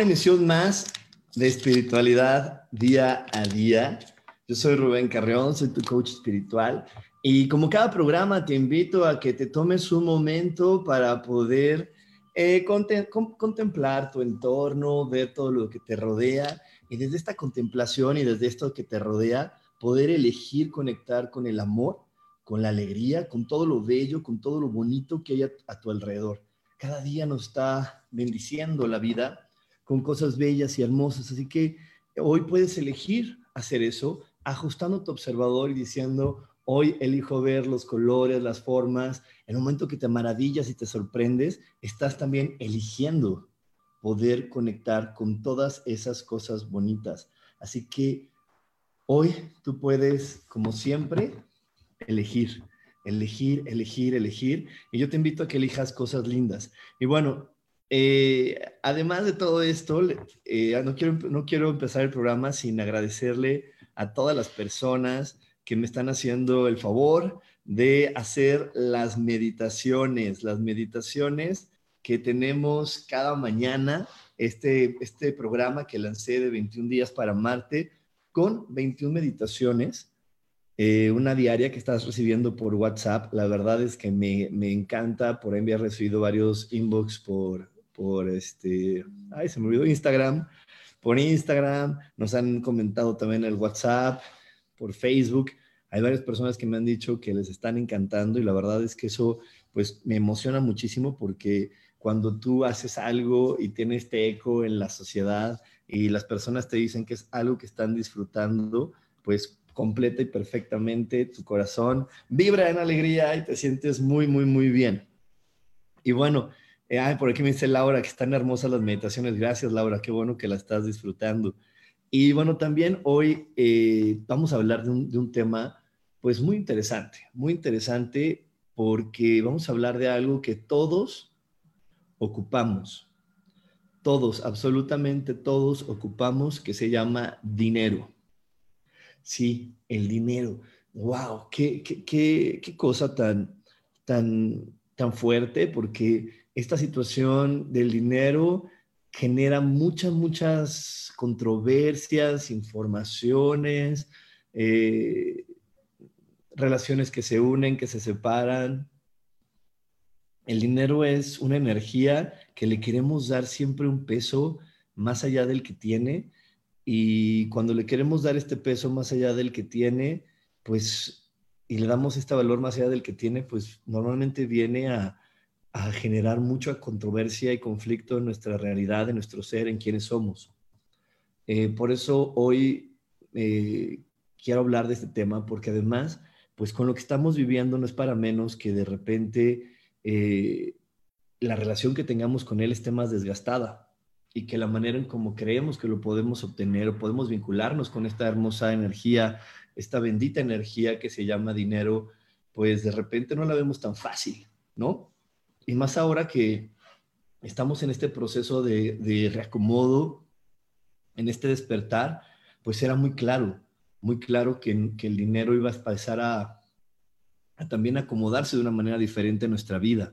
Una emisión más de espiritualidad día a día. Yo soy Rubén Carreón, soy tu coach espiritual. Y como cada programa te invito a que te tomes un momento para poder eh, contemplar tu entorno, ver todo lo que te rodea. Y desde esta contemplación y desde esto que te rodea, poder elegir conectar con el amor, con la alegría, con todo lo bello, con todo lo bonito que hay a tu alrededor. Cada día nos está bendiciendo la vida con cosas bellas y hermosas. Así que hoy puedes elegir hacer eso, ajustando tu observador y diciendo, hoy elijo ver los colores, las formas. En el momento que te maravillas y te sorprendes, estás también eligiendo poder conectar con todas esas cosas bonitas. Así que hoy tú puedes, como siempre, elegir elegir, elegir, elegir. Y yo te invito a que elijas cosas lindas. Y bueno, eh, además de todo esto, eh, no, quiero, no quiero empezar el programa sin agradecerle a todas las personas que me están haciendo el favor de hacer las meditaciones, las meditaciones que tenemos cada mañana, este, este programa que lancé de 21 días para Marte, con 21 meditaciones eh, una diaria que estás recibiendo por WhatsApp. La verdad es que me, me encanta, por ahí me recibido varios inbox por, por este, ay, se me olvidó Instagram, por Instagram, nos han comentado también el WhatsApp, por Facebook. Hay varias personas que me han dicho que les están encantando y la verdad es que eso pues me emociona muchísimo porque cuando tú haces algo y tienes este eco en la sociedad y las personas te dicen que es algo que están disfrutando, pues completa y perfectamente, tu corazón vibra en alegría y te sientes muy, muy, muy bien. Y bueno, eh, por aquí me dice Laura que están hermosas las meditaciones. Gracias, Laura, qué bueno que la estás disfrutando. Y bueno, también hoy eh, vamos a hablar de un, de un tema pues muy interesante, muy interesante porque vamos a hablar de algo que todos ocupamos, todos, absolutamente todos ocupamos, que se llama dinero. Sí, el dinero. ¡Wow! Qué, qué, qué, cosa tan, tan, tan fuerte, porque esta situación del dinero genera muchas, muchas controversias, informaciones, eh, relaciones que se unen, que se separan. El dinero es una energía que le queremos dar siempre un peso más allá del que tiene y cuando le queremos dar este peso más allá del que tiene, pues, y le damos este valor más allá del que tiene, pues normalmente viene a, generar mucha controversia y conflicto en nuestra realidad, en nuestro ser, en quienes somos. Eh, por eso hoy eh, quiero hablar de este tema, porque además, pues con lo que estamos viviendo no es para menos que de repente eh, la relación que tengamos con él esté más desgastada y que la manera en cómo creemos que lo podemos obtener o podemos vincularnos con esta hermosa energía, esta bendita energía que se llama dinero, pues de repente no la vemos tan fácil, ¿no? Y más ahora que estamos en este proceso de, reacomodo, en este despertar, pues era muy claro, muy claro que, el dinero iba a empezar a, también acomodarse de una manera diferente en nuestra vida.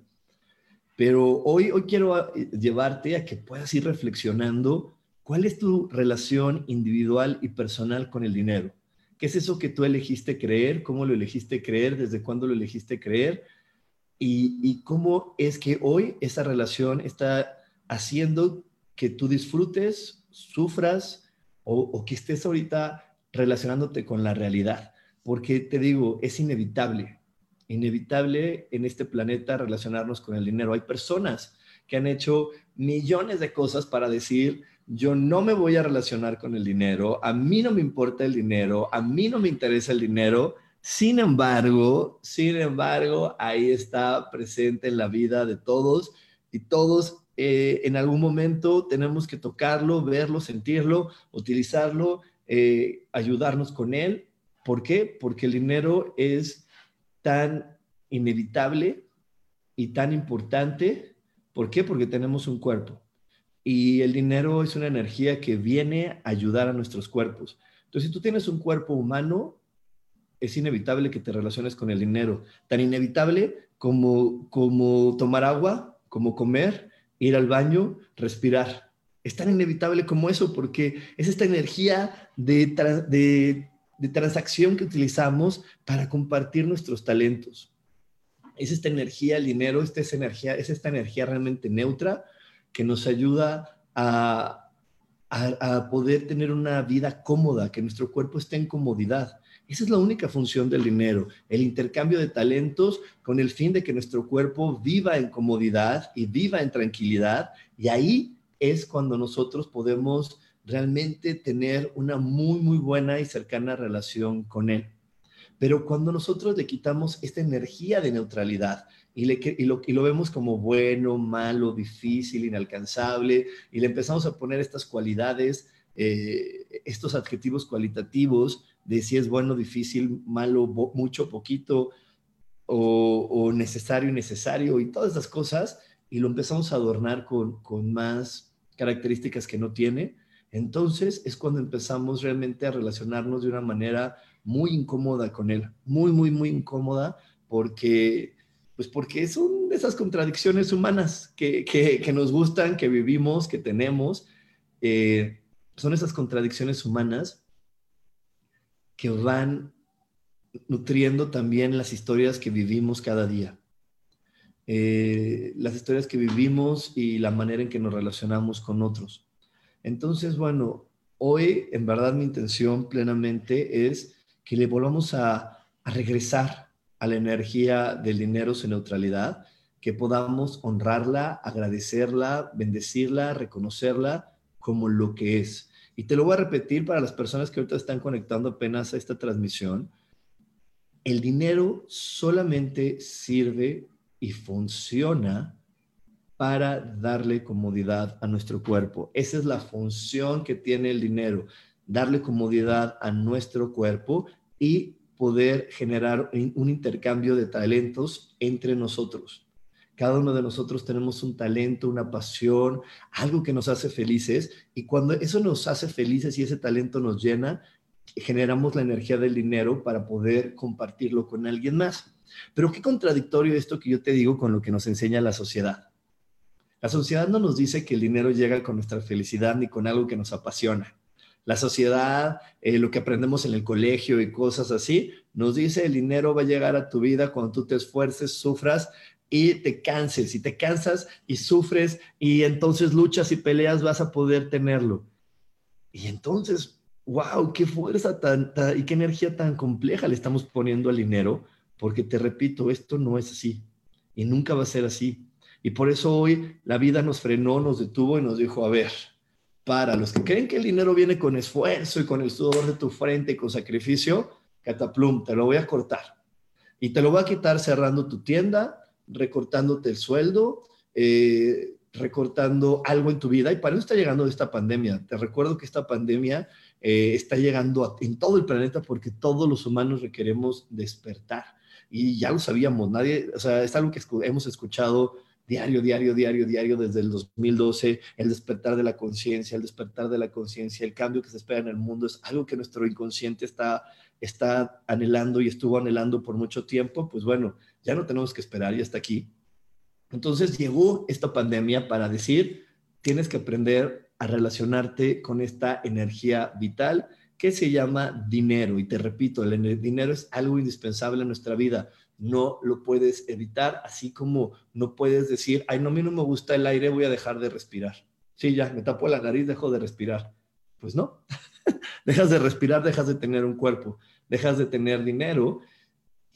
Pero hoy, hoy quiero eh, llevarte a que puedas ir reflexionando cuál es tu relación individual y personal con el dinero. ¿Qué es eso que tú elegiste creer? ¿Cómo lo elegiste creer? ¿Desde cuándo lo elegiste creer? Y, cómo es que hoy esa relación está haciendo que tú disfrutes, sufras o, que estés ahorita relacionándote con la realidad, porque te digo, es inevitable, inevitable en este planeta relacionarnos con el dinero. Hay personas que han hecho millones de cosas para decir, yo no me voy a relacionar con el dinero, a mí no me importa el dinero, a mí no me interesa el dinero. Sin embargo, sin embargo, ahí está presente en la vida de todos y todos eh, en algún momento tenemos que tocarlo, verlo, sentirlo, utilizarlo, eh, ayudarnos con él. ¿Por qué? Porque el dinero es tan inevitable y tan importante. ¿Por qué? Porque tenemos un cuerpo. Y el dinero es una energía que viene a ayudar a nuestros cuerpos. Entonces, si tú tienes un cuerpo humano, es inevitable que te relaciones con el dinero. Tan inevitable como, como tomar agua, como comer, ir al baño, respirar. Es tan inevitable como eso porque es esta energía de, transacción que utilizamos para compartir nuestros talentos. Es esta energía, el dinero, esta es, energía, es esta energía realmente neutra que nos ayuda a, a, poder tener una vida cómoda, que nuestro cuerpo esté en comodidad. Esa es la única función del dinero, el intercambio de talentos con el fin de que nuestro cuerpo viva en comodidad y viva en tranquilidad. Y ahí es cuando nosotros podemos realmente tener una muy, muy buena y cercana relación con él. Pero cuando nosotros le quitamos esta energía de neutralidad y, lo, y lo vemos como bueno, malo, difícil, inalcanzable, y le empezamos a poner estas cualidades, eh, estos adjetivos cualitativos, de si es bueno, difícil, malo, mucho, poquito, o, o, necesario, innecesario, y todas esas cosas, y lo empezamos a adornar con, con más características que no tiene, entonces es cuando empezamos realmente a relacionarnos de una manera muy incómoda con él, muy, muy, muy incómoda, porque, pues porque son esas contradicciones humanas que, que, que nos gustan, que vivimos, que tenemos, eh, son esas contradicciones humanas que van nutriendo también las historias que vivimos cada día. Eh, las historias que vivimos y la manera en que nos relacionamos con otros. Entonces, bueno, hoy en verdad mi intención plenamente es que le volvamos a, a regresar a la energía del dinero sin neutralidad, que podamos honrarla, agradecerla, bendecirla, reconocerla como lo que es. Y te lo voy a repetir para las personas que ahorita están conectando apenas a esta transmisión. El dinero solamente sirve y funciona para darle comodidad a nuestro cuerpo. Esa es la función que tiene el dinero, darle comodidad a nuestro cuerpo y poder generar un intercambio de talentos entre nosotros. Cada uno de nosotros tenemos un talento, una pasión, algo que nos hace felices y cuando eso nos hace felices y ese talento nos llena, generamos la energía del dinero para poder compartirlo con alguien más. Pero qué contradictorio esto que yo te digo con lo que nos enseña la sociedad. La sociedad no nos dice que el dinero llega con nuestra felicidad ni con algo que nos apasiona. La sociedad, eh, lo que aprendemos en el colegio y cosas así, nos dice el dinero va a llegar a tu vida cuando tú te esfuerces, sufras y te canses, y te cansas y sufres y entonces luchas y peleas, vas a poder tenerlo. Y entonces, wow, qué fuerza tan, y qué energía tan compleja le estamos poniendo al dinero, porque te repito, esto no es así y nunca va a ser así. Y por eso hoy la vida nos frenó, nos detuvo y nos dijo, a ver, para los que creen que el dinero viene con esfuerzo y con el sudor de tu frente y con sacrificio, cataplum, te lo voy a cortar. Y te lo voy a quitar cerrando tu tienda, recortándote el sueldo, eh, recortando algo en tu vida. Y para eso está llegando esta pandemia. Te recuerdo que esta pandemia eh, está llegando en todo el planeta porque todos los humanos requeremos despertar. Y ya lo sabíamos, nadie, o sea, es algo que hemos escuchado diario, diario, diario, diario desde el 2012, el despertar de la conciencia, el despertar de la conciencia, el cambio que se espera en el mundo es algo que nuestro inconsciente está, está anhelando y estuvo anhelando por mucho tiempo, pues bueno, ya no tenemos que esperar, ya está aquí. Entonces llegó esta pandemia para decir, tienes que aprender a relacionarte con esta energía vital que se llama dinero. Y te repito, el dinero es algo indispensable en nuestra vida. No lo puedes evitar, así como no puedes decir, ay, no, a mí no me gusta el aire, voy a dejar de respirar. Sí, ya, me tapo la nariz, dejo de respirar. Pues no, dejas de respirar, dejas de tener un cuerpo, dejas de tener dinero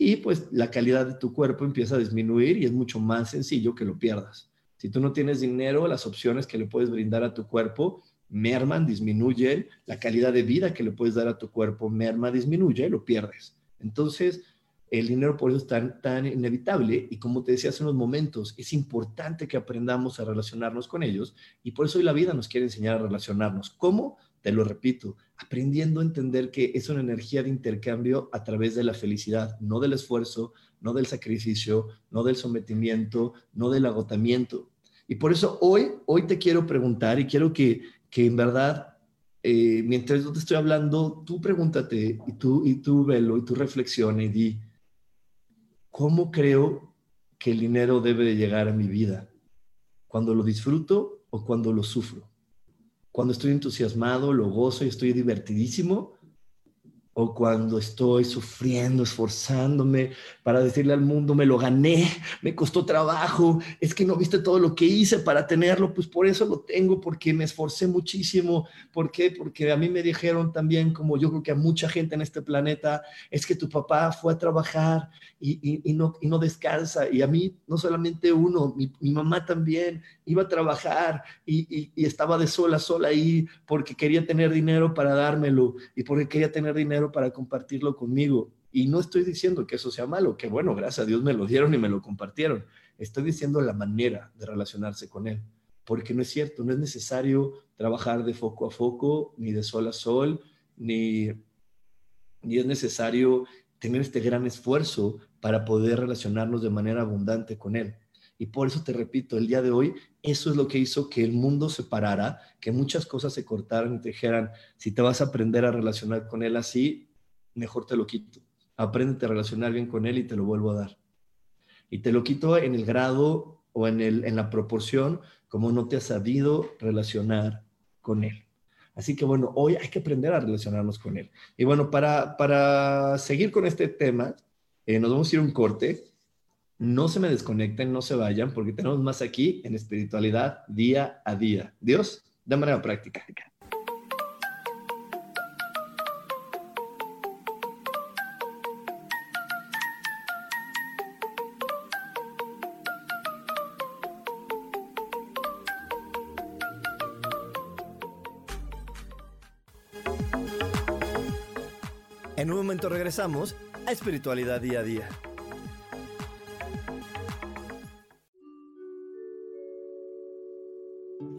y pues la calidad de tu cuerpo empieza a disminuir y es mucho más sencillo que lo pierdas. Si tú no tienes dinero, las opciones que le puedes brindar a tu cuerpo merman, disminuyen, la calidad de vida que le puedes dar a tu cuerpo merma, disminuye, lo pierdes. Entonces, el dinero por eso es tan, tan inevitable y como te decía hace unos momentos, es importante que aprendamos a relacionarnos con ellos y por eso hoy la vida nos quiere enseñar a relacionarnos. ¿Cómo? Te lo repito, aprendiendo a entender que es una energía de intercambio a través de la felicidad, no del esfuerzo, no del sacrificio, no del sometimiento, no del agotamiento. Y por eso hoy, hoy te quiero preguntar y quiero que, que en verdad, eh, mientras yo te estoy hablando, tú pregúntate y tú, y tú velo y tú reflexiona y di, ¿cómo creo que el dinero debe de llegar a mi vida? ¿Cuando lo disfruto o cuando lo sufro? Cuando estoy entusiasmado, lo gozo y estoy divertidísimo, o cuando estoy sufriendo, esforzándome para decirle al mundo, me lo gané, me costó trabajo, es que no viste todo lo que hice para tenerlo, pues por eso lo tengo, porque me esforcé muchísimo. ¿Por qué? Porque a mí me dijeron también, como yo creo que a mucha gente en este planeta, es que tu papá fue a trabajar y, no, y no descansa. Y a mí, no solamente uno, mi, mi mamá también iba a trabajar y, y estaba de sola, sola ahí, porque quería tener dinero para dármelo y porque quería tener dinero para compartirlo conmigo. Y no estoy diciendo que eso sea malo, que bueno, gracias a Dios me lo dieron y me lo compartieron. Estoy diciendo la manera de relacionarse con Él, porque no es cierto, no es necesario trabajar de foco a foco, ni de sol a sol, ni, ni es necesario tener este gran esfuerzo para poder relacionarnos de manera abundante con Él. Y por eso te repito, el día de hoy, eso es lo que hizo que el mundo se parara, que muchas cosas se cortaran y te dijeran, si te vas a aprender a relacionar con él así, mejor te lo quito. Apréndete a relacionar bien con él y te lo vuelvo a dar. Y te lo quito en el grado o en, el, en la proporción como no te has sabido relacionar con él. Así que bueno, hoy hay que aprender a relacionarnos con él. Y bueno, para, para seguir con este tema, eh, nos vamos a ir a un corte no se me desconecten, no se vayan, porque tenemos más aquí en espiritualidad día a día. Dios, de manera práctica. En un momento regresamos a espiritualidad día a día.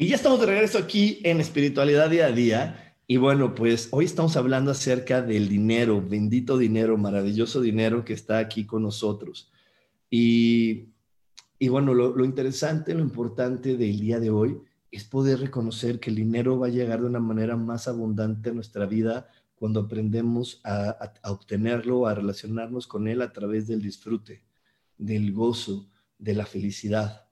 Y ya estamos de regreso aquí en Espiritualidad Día a Día. Y bueno, pues hoy estamos hablando acerca del dinero, bendito dinero, maravilloso dinero que está aquí con nosotros. Y, y bueno, lo, lo interesante, lo importante del día de hoy es poder reconocer que el dinero va a llegar de una manera más abundante a nuestra vida cuando aprendemos a, obtenerlo, a relacionarnos con él a través del disfrute, del gozo, de la felicidad.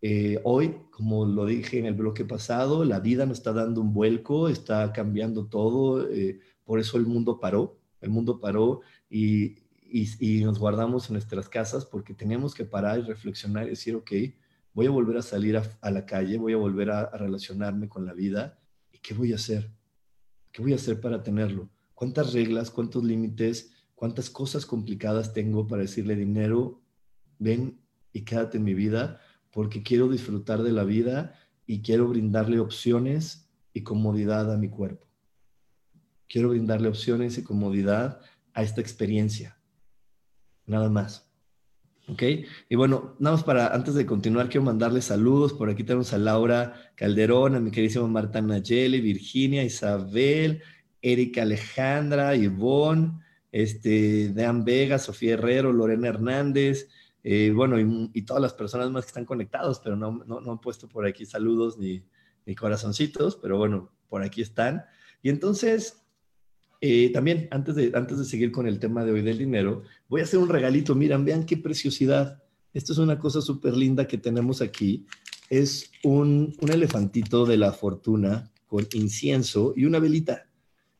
Eh, hoy, como lo dije en el bloque pasado, la vida nos está dando un vuelco, está cambiando todo, eh, por eso el mundo paró, el mundo paró y, y, nos guardamos en nuestras casas porque teníamos que parar y reflexionar y decir, ok, voy a volver a salir a, la calle, voy a volver a, relacionarme con la vida y ¿qué voy a hacer? ¿Qué voy a hacer para tenerlo? ¿Cuántas reglas, cuántos límites, cuántas cosas complicadas tengo para decirle dinero, ven y quédate en mi vida porque quiero disfrutar de la vida y quiero brindarle opciones y comodidad a mi cuerpo? Quiero brindarle opciones y comodidad a esta experiencia nada más. ¿Ok? Y bueno, nada más para, antes de continuar, quiero mandarles saludos. Por aquí tenemos a Laura Calderón, a mi queridísima Marta Nayeli, Virginia, Isabel, Erika Alejandra, Ivonne, este, Dan Vega, Sofía Herrero, Lorena Hernández, eh, bueno, y, todas las personas más que están conectados, pero no, han puesto por aquí saludos ni, ni corazoncitos, pero bueno, por aquí están. Y entonces, eh, también, antes de, antes de seguir con el tema de hoy del dinero, voy a hacer un regalito. Miren, vean qué preciosidad. Esto es una cosa súper linda que tenemos aquí. Es un, un elefantito de la fortuna con incienso y una velita.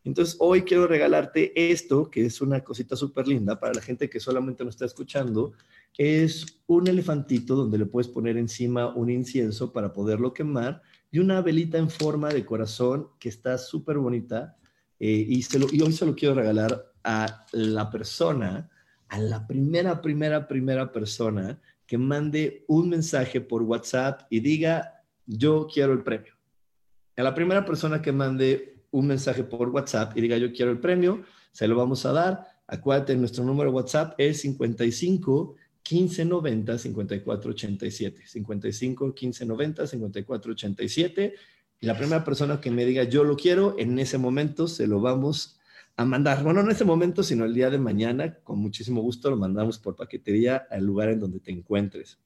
Entonces, hoy quiero regalarte esto, que es una cosita súper linda para la gente que solamente nos está escuchando. Es un elefantito donde le puedes poner encima un incienso para poderlo quemar y una velita en forma de corazón que está súper bonita eh, y, y hoy se lo quiero regalar a la persona, a la primera, primera, primera persona que mande un mensaje por WhatsApp y diga, yo quiero el premio. A la primera persona que mande un mensaje por WhatsApp y diga, yo quiero el premio, se lo vamos a dar. Acuérdate, nuestro número de WhatsApp es 55 15 90 54 87. 55 15 90 54 87 y la primera persona que me diga yo lo quiero, en ese momento se lo vamos a mandar. Bueno, no en ese momento, sino el día de mañana, con muchísimo gusto lo mandamos por paquetería al lugar en donde te encuentres.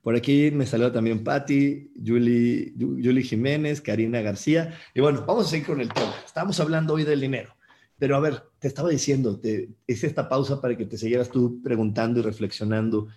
Por aquí me salió también Patti, Julie, Julie Jiménez, Karina García. Y bueno, vamos a seguir con el tema. Estamos hablando hoy del dinero. Pero a ver, te estaba diciendo, te, hice esta pausa para que te siguieras tú preguntando y reflexionando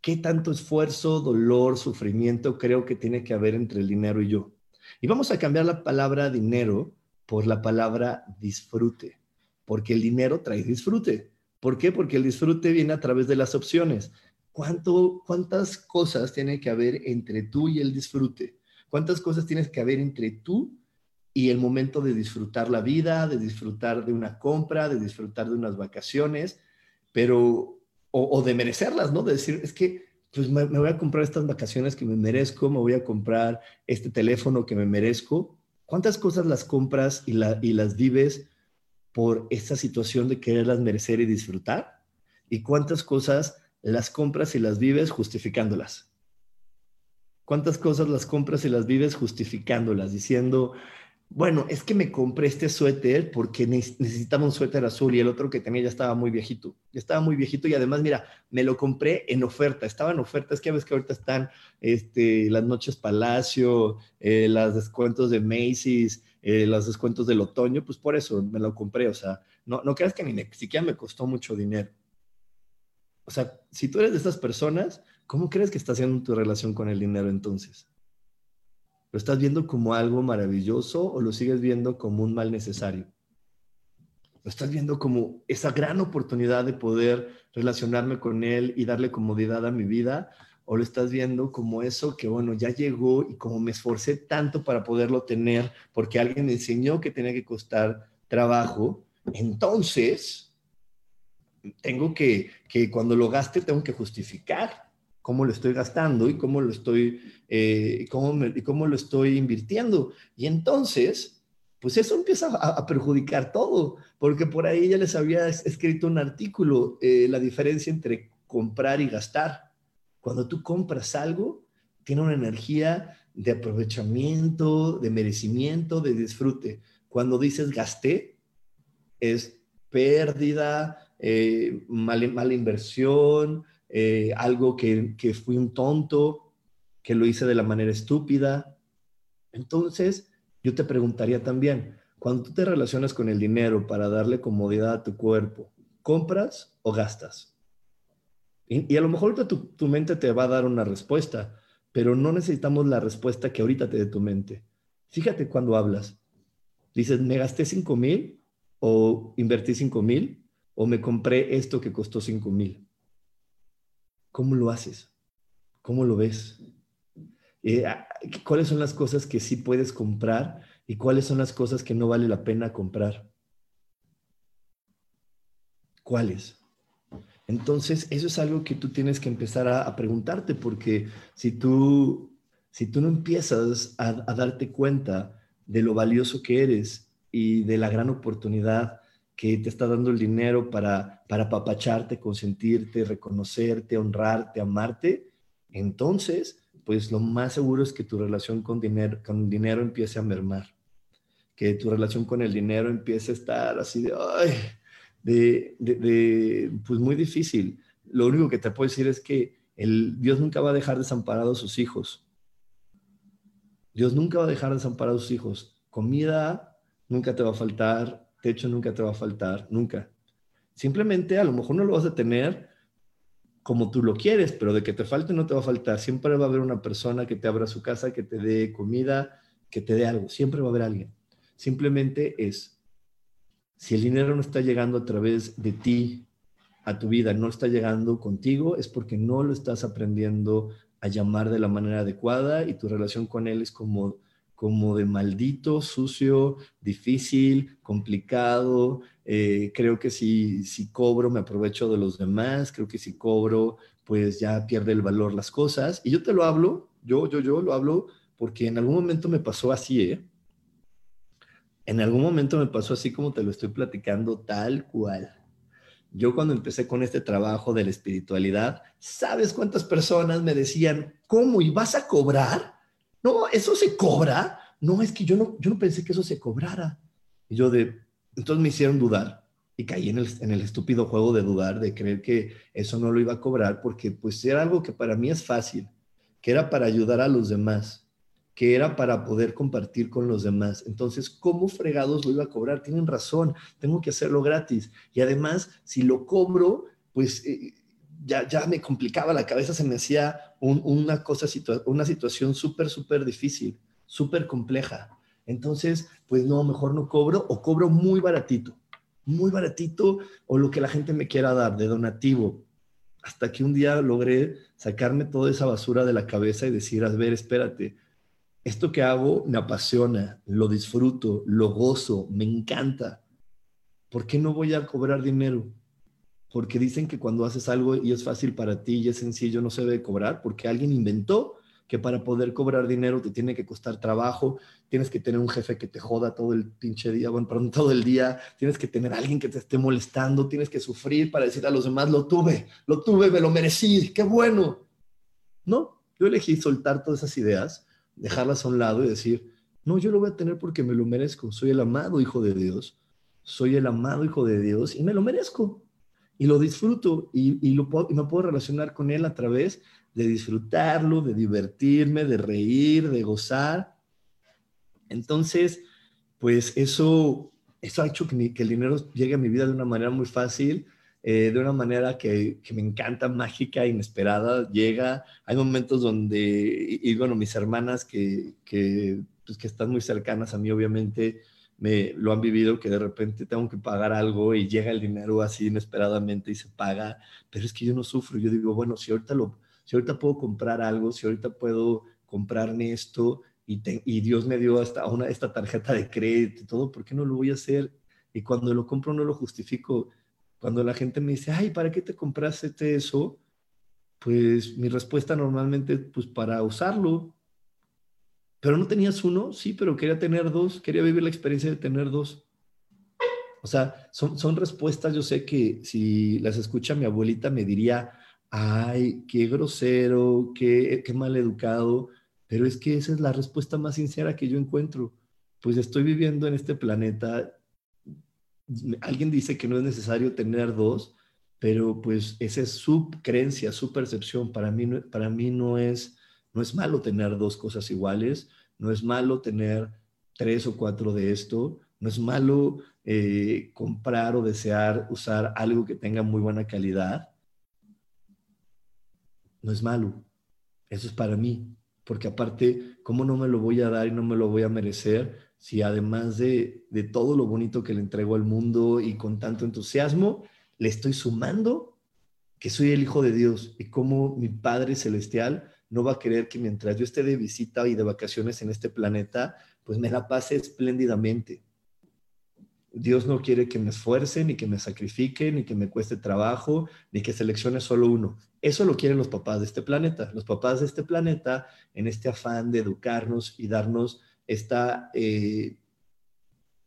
qué tanto esfuerzo, dolor, sufrimiento creo que tiene que haber entre el dinero y yo. Y vamos a cambiar la palabra dinero por la palabra disfrute, porque el dinero trae disfrute. ¿Por qué? Porque el disfrute viene a través de las opciones. ¿Cuánto, ¿Cuántas cosas tiene que haber entre tú y el disfrute? ¿Cuántas cosas tienes que haber entre tú y el momento de disfrutar la vida, de disfrutar de una compra, de disfrutar de unas vacaciones? Pero o, de merecerlas, ¿no? De decir, es que pues me, voy a comprar estas vacaciones que me merezco, me voy a comprar este teléfono que me merezco. ¿Cuántas cosas las compras y, y las vives por esta situación de quererlas merecer y disfrutar? ¿Y cuántas cosas las compras y las vives justificándolas? ¿Cuántas cosas las compras y las vives justificándolas, diciendo, bueno, es que me compré este suéter porque necesitaba un suéter azul y el otro que tenía ya estaba muy viejito. Ya estaba muy viejito y además, mira, me lo compré en oferta. Estaba en oferta. Es que a que ahorita están este, las noches Palacio, eh, las descuentos de Macy's, eh, los descuentos del otoño. Pues por eso me lo compré. O sea, no, creas que ni siquiera me costó mucho dinero. O sea, si tú eres de esas personas, ¿cómo crees que está haciendo tu relación con el dinero entonces? ¿Lo estás viendo como algo maravilloso o lo sigues viendo como un mal necesario? ¿Lo estás viendo como esa gran oportunidad de poder relacionarme con él y darle comodidad a mi vida? ¿O lo estás viendo como eso que, bueno, ya llegó y como me esforcé tanto para poderlo tener porque alguien me enseñó que tenía que costar trabajo? Entonces, tengo que, que cuando lo gaste, tengo que justificar cómo lo estoy gastando y cómo lo estoy, eh, cómo, cómo lo estoy invirtiendo. Y entonces, pues eso empieza a, perjudicar todo, porque por ahí ya les había escrito un artículo, eh, la diferencia entre comprar y gastar. Cuando tú compras algo, tiene una energía de aprovechamiento, de merecimiento, de disfrute. Cuando dices gasté, es pérdida, eh, mala inversión, eh, algo que, que fui un tonto, que lo hice de la manera estúpida. Entonces, yo te preguntaría también, Cuando tú te relacionas con el dinero para darle comodidad a tu cuerpo, ¿compras o gastas? Y, a lo mejor tu, tu mente te va a dar una respuesta, pero no necesitamos la respuesta que ahorita te dé tu mente. Fíjate cuando hablas. Dices, ¿me gasté 5 mil o invertí 5 mil o me compré esto que costó 5 mil? ¿Cómo lo haces? ¿Cómo lo ves? Eh, ah, ¿Cuáles son las cosas que sí puedes comprar y cuáles son las cosas que no vale la pena comprar? ¿Cuáles? Entonces, eso es algo que tú tienes que empezar a, preguntarte, porque si tú, si tú no empiezas a, a, darte cuenta de lo valioso que eres y de la gran oportunidad que te está dando el dinero para, para apapacharte, consentirte, reconocerte, honrarte, amarte, entonces, pues lo más seguro es que tu relación con dinero, con dinero empiece a mermar, que tu relación con el dinero empiece a estar así de, ay, de, de, pues muy difícil. Lo único que te puedo decir es que el, Dios nunca va a dejar desamparados a sus hijos. Dios nunca va a dejar desamparados a sus hijos. Comida nunca te va a faltar, techo nunca te va a faltar, nunca. Simplemente a lo mejor no lo vas a tener como tú lo quieres, pero de que te falte no te va a faltar. Siempre va a haber una persona que te abra su casa, que te dé comida, que te dé algo. Siempre va a haber alguien. Simplemente es, si el dinero no está llegando a través de ti a tu vida, no está llegando contigo, es porque no lo estás aprendiendo a llamar de la manera adecuada y tu relación con él es como como de maldito, sucio, difícil, complicado. Eh, creo que si, si cobro me aprovecho de los demás, creo que si cobro pues ya pierde el valor las cosas. Y yo te lo hablo, yo, yo, yo lo hablo porque en algún momento me pasó así, ¿eh? En algún momento me pasó así como te lo estoy platicando, tal cual. Yo cuando empecé con este trabajo de la espiritualidad, ¿sabes cuántas personas me decían, ¿cómo? ¿Y vas a cobrar? No, eso se cobra. No, es que yo no, yo no pensé que eso se cobrara. Y yo de, entonces me hicieron dudar y caí en el, en el estúpido juego de dudar, de creer que eso no lo iba a cobrar, porque pues era algo que para mí es fácil, que era para ayudar a los demás, que era para poder compartir con los demás. Entonces, ¿cómo fregados lo iba a cobrar? Tienen razón, tengo que hacerlo gratis. Y además, si lo cobro, pues eh, ya, me complicaba la cabeza, se me hacía una cosa, una situación súper, súper difícil, súper compleja. Entonces, pues no, mejor no cobro o cobro muy baratito, muy baratito o lo que la gente me quiera dar de donativo. Hasta que un día logré sacarme toda esa basura de la cabeza y decir, a ver, espérate, esto que hago me apasiona, lo disfruto, lo gozo, me encanta. ¿Por qué no voy a cobrar dinero? Porque dicen que cuando haces algo y es fácil para ti y es sencillo, no se debe cobrar, porque alguien inventó que para poder cobrar dinero te tiene que costar trabajo, tienes que tener un jefe que te joda todo el pinche día, bueno, perdón, todo el día, tienes que tener alguien que te esté molestando, tienes que sufrir para decir a los demás, lo tuve, lo tuve, me lo merecí, qué bueno. No, yo elegí soltar todas esas ideas, dejarlas a un lado y decir, no, yo lo voy a tener porque me lo merezco, soy el amado hijo de Dios, soy el amado hijo de Dios y me lo merezco y lo disfruto y, lo me puedo relacionar con él a través de disfrutarlo, de divertirme, de reír, de gozar. Entonces, pues eso, eso ha hecho que, el dinero llegue a mi vida de una manera muy fácil, eh, de una manera que, me encanta, mágica, inesperada, llega. Hay momentos donde, y, bueno, mis hermanas que, que, pues, que están muy cercanas a mí, obviamente, me lo han vivido que de repente tengo que pagar algo y llega el dinero así inesperadamente y se paga, pero es que yo no sufro, yo digo, bueno, si ahorita lo si ahorita puedo comprar algo, si ahorita puedo comprarme esto y, y Dios me dio hasta una, esta tarjeta de crédito y todo, ¿por qué no lo voy a hacer? Y cuando lo compro no lo justifico. Cuando la gente me dice, ay, ¿para qué te compraste eso? Pues mi respuesta normalmente, pues para usarlo, pero no tenías uno, sí, pero quería tener dos, quería vivir la experiencia de tener dos. O sea, son, son respuestas, yo sé que si las escucha mi abuelita me diría, ay, qué grosero, qué, qué mal educado, pero es que esa es la respuesta más sincera que yo encuentro. Pues estoy viviendo en este planeta, alguien dice que no es necesario tener dos, pero pues esa es su creencia, su percepción. Para mí, para mí no es no es malo tener dos cosas iguales, no es malo tener tres o cuatro de esto, No es malo eh, comprar o desear usar algo que tenga muy buena calidad. No es malo. Eso es para mí. Porque aparte, ¿cómo no me lo voy a dar y no me lo voy a merecer si además de, de todo lo bonito que le entrego al mundo y con tanto entusiasmo, le estoy sumando que soy el Hijo de Dios y cómo mi Padre Celestial no va a querer que mientras yo esté de visita y de vacaciones en este planeta, pues me la pase espléndidamente. Dios no quiere que me esfuerce, ni que me sacrifique, ni que me cueste trabajo, ni que seleccione solo uno. Eso lo quieren los papás de este planeta. Los papás de este planeta, en este afán de educarnos y darnos esta, eh,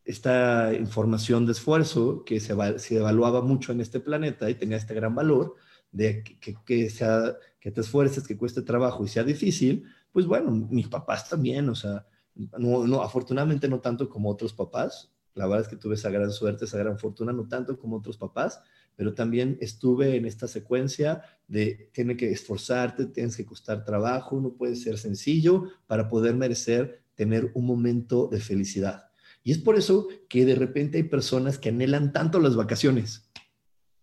esta información de esfuerzo que se, se, evaluaba mucho en este planeta y tenía este gran valor de que, que, sea, que te esfuerces, que cueste trabajo y sea difícil, pues bueno, mis papás también, o sea, no, no, afortunadamente no tanto como otros papás, la verdad es que tuve esa gran suerte, esa gran fortuna, no tanto como otros papás, pero también estuve en esta secuencia de tiene que esforzarte, tienes que costar trabajo, no puede ser sencillo para poder merecer tener un momento de felicidad. Y es por eso que de repente hay personas que anhelan tanto las vacaciones,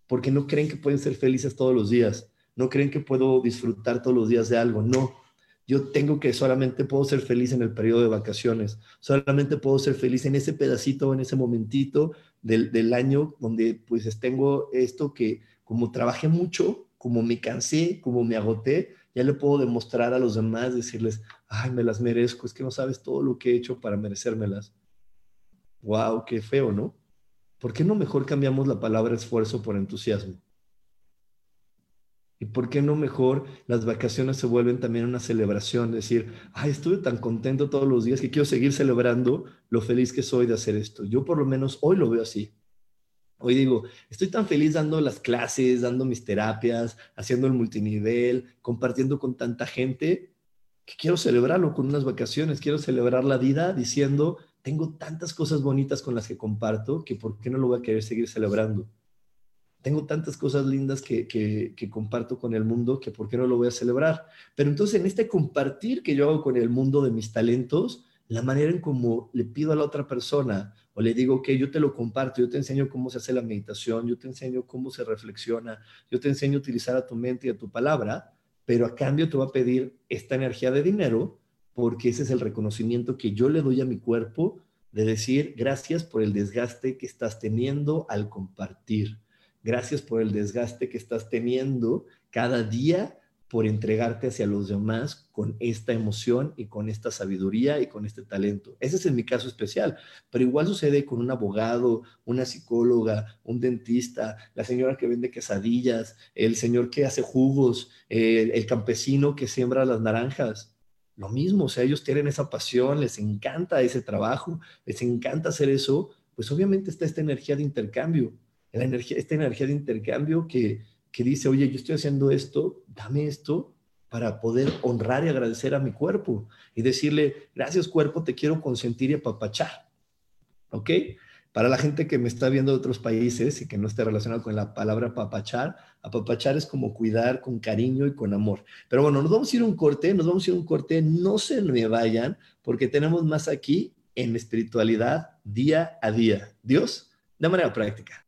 porque no creen que pueden ser felices todos los días, no creen que puedo disfrutar todos los días de algo, no. Yo tengo que solamente puedo ser feliz en el periodo de vacaciones, solamente puedo ser feliz en ese pedacito, en ese momentito del, del año donde pues tengo esto que como trabajé mucho, como me cansé, como me agoté, ya le puedo demostrar a los demás, decirles, ay, me las merezco, es que no sabes todo lo que he hecho para merecérmelas. Wow, qué feo, ¿no? ¿Por qué no mejor cambiamos la palabra esfuerzo por entusiasmo? ¿Y por qué no mejor las vacaciones se vuelven también una celebración? Decir, ay, estuve tan contento todos los días que quiero seguir celebrando lo feliz que soy de hacer esto. Yo por lo menos hoy lo veo así. Hoy digo, estoy tan feliz dando las clases, dando mis terapias, haciendo el multinivel, compartiendo con tanta gente, que quiero celebrarlo con unas vacaciones, quiero celebrar la vida diciendo, tengo tantas cosas bonitas con las que comparto, que por qué no lo voy a querer seguir celebrando. Tengo tantas cosas lindas que, que, que comparto con el mundo, que por qué no lo voy a celebrar. Pero entonces en este compartir que yo hago con el mundo de mis talentos, la manera en cómo le pido a la otra persona o le digo que yo te lo comparto, yo te enseño cómo se hace la meditación, yo te enseño cómo se reflexiona, yo te enseño a utilizar a tu mente y a tu palabra, pero a cambio te voy a pedir esta energía de dinero porque ese es el reconocimiento que yo le doy a mi cuerpo de decir gracias por el desgaste que estás teniendo al compartir. Gracias por el desgaste que estás teniendo cada día por entregarte hacia los demás con esta emoción y con esta sabiduría y con este talento. Ese es en mi caso especial, pero igual sucede con un abogado, una psicóloga, un dentista, la señora que vende quesadillas, el señor que hace jugos, el, el campesino que siembra las naranjas. Lo mismo, o sea, ellos tienen esa pasión, les encanta ese trabajo, les encanta hacer eso, pues obviamente está esta energía de intercambio, la energía, esta energía de intercambio que, que dice, oye, yo estoy haciendo esto, dame esto para poder honrar y agradecer a mi cuerpo y decirle, gracias cuerpo, te quiero consentir y apapachar. ¿Ok? Para la gente que me está viendo de otros países y que no esté relacionado con la palabra apapachar, apapachar es como cuidar con cariño y con amor. Pero bueno, nos vamos a ir a un corte, nos vamos a ir a un corte, no se me vayan porque tenemos más aquí en espiritualidad día a día. Dios, de manera práctica.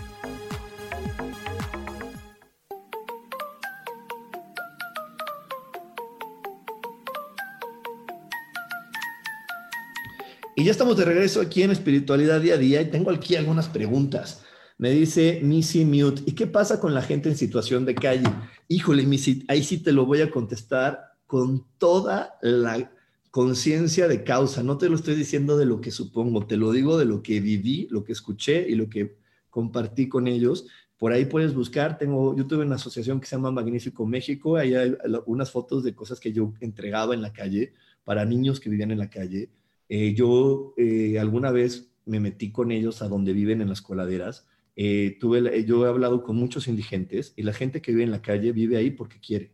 Y ya estamos de regreso aquí en Espiritualidad Día a Día y tengo aquí algunas preguntas. Me dice Missy Mute, ¿y qué pasa con la gente en situación de calle? Híjole, Missy, ahí sí te lo voy a contestar con toda la conciencia de causa. No te lo estoy diciendo de lo que supongo, te lo digo de lo que viví, lo que escuché y lo que compartí con ellos. Por ahí puedes buscar, tengo, yo tuve una asociación que se llama Magnífico México, ahí hay unas fotos de cosas que yo entregaba en la calle para niños que vivían en la calle eh, yo eh, alguna vez me metí con ellos a donde viven en las coladeras. Eh, tuve, yo he hablado con muchos indigentes y la gente que vive en la calle vive ahí porque quiere.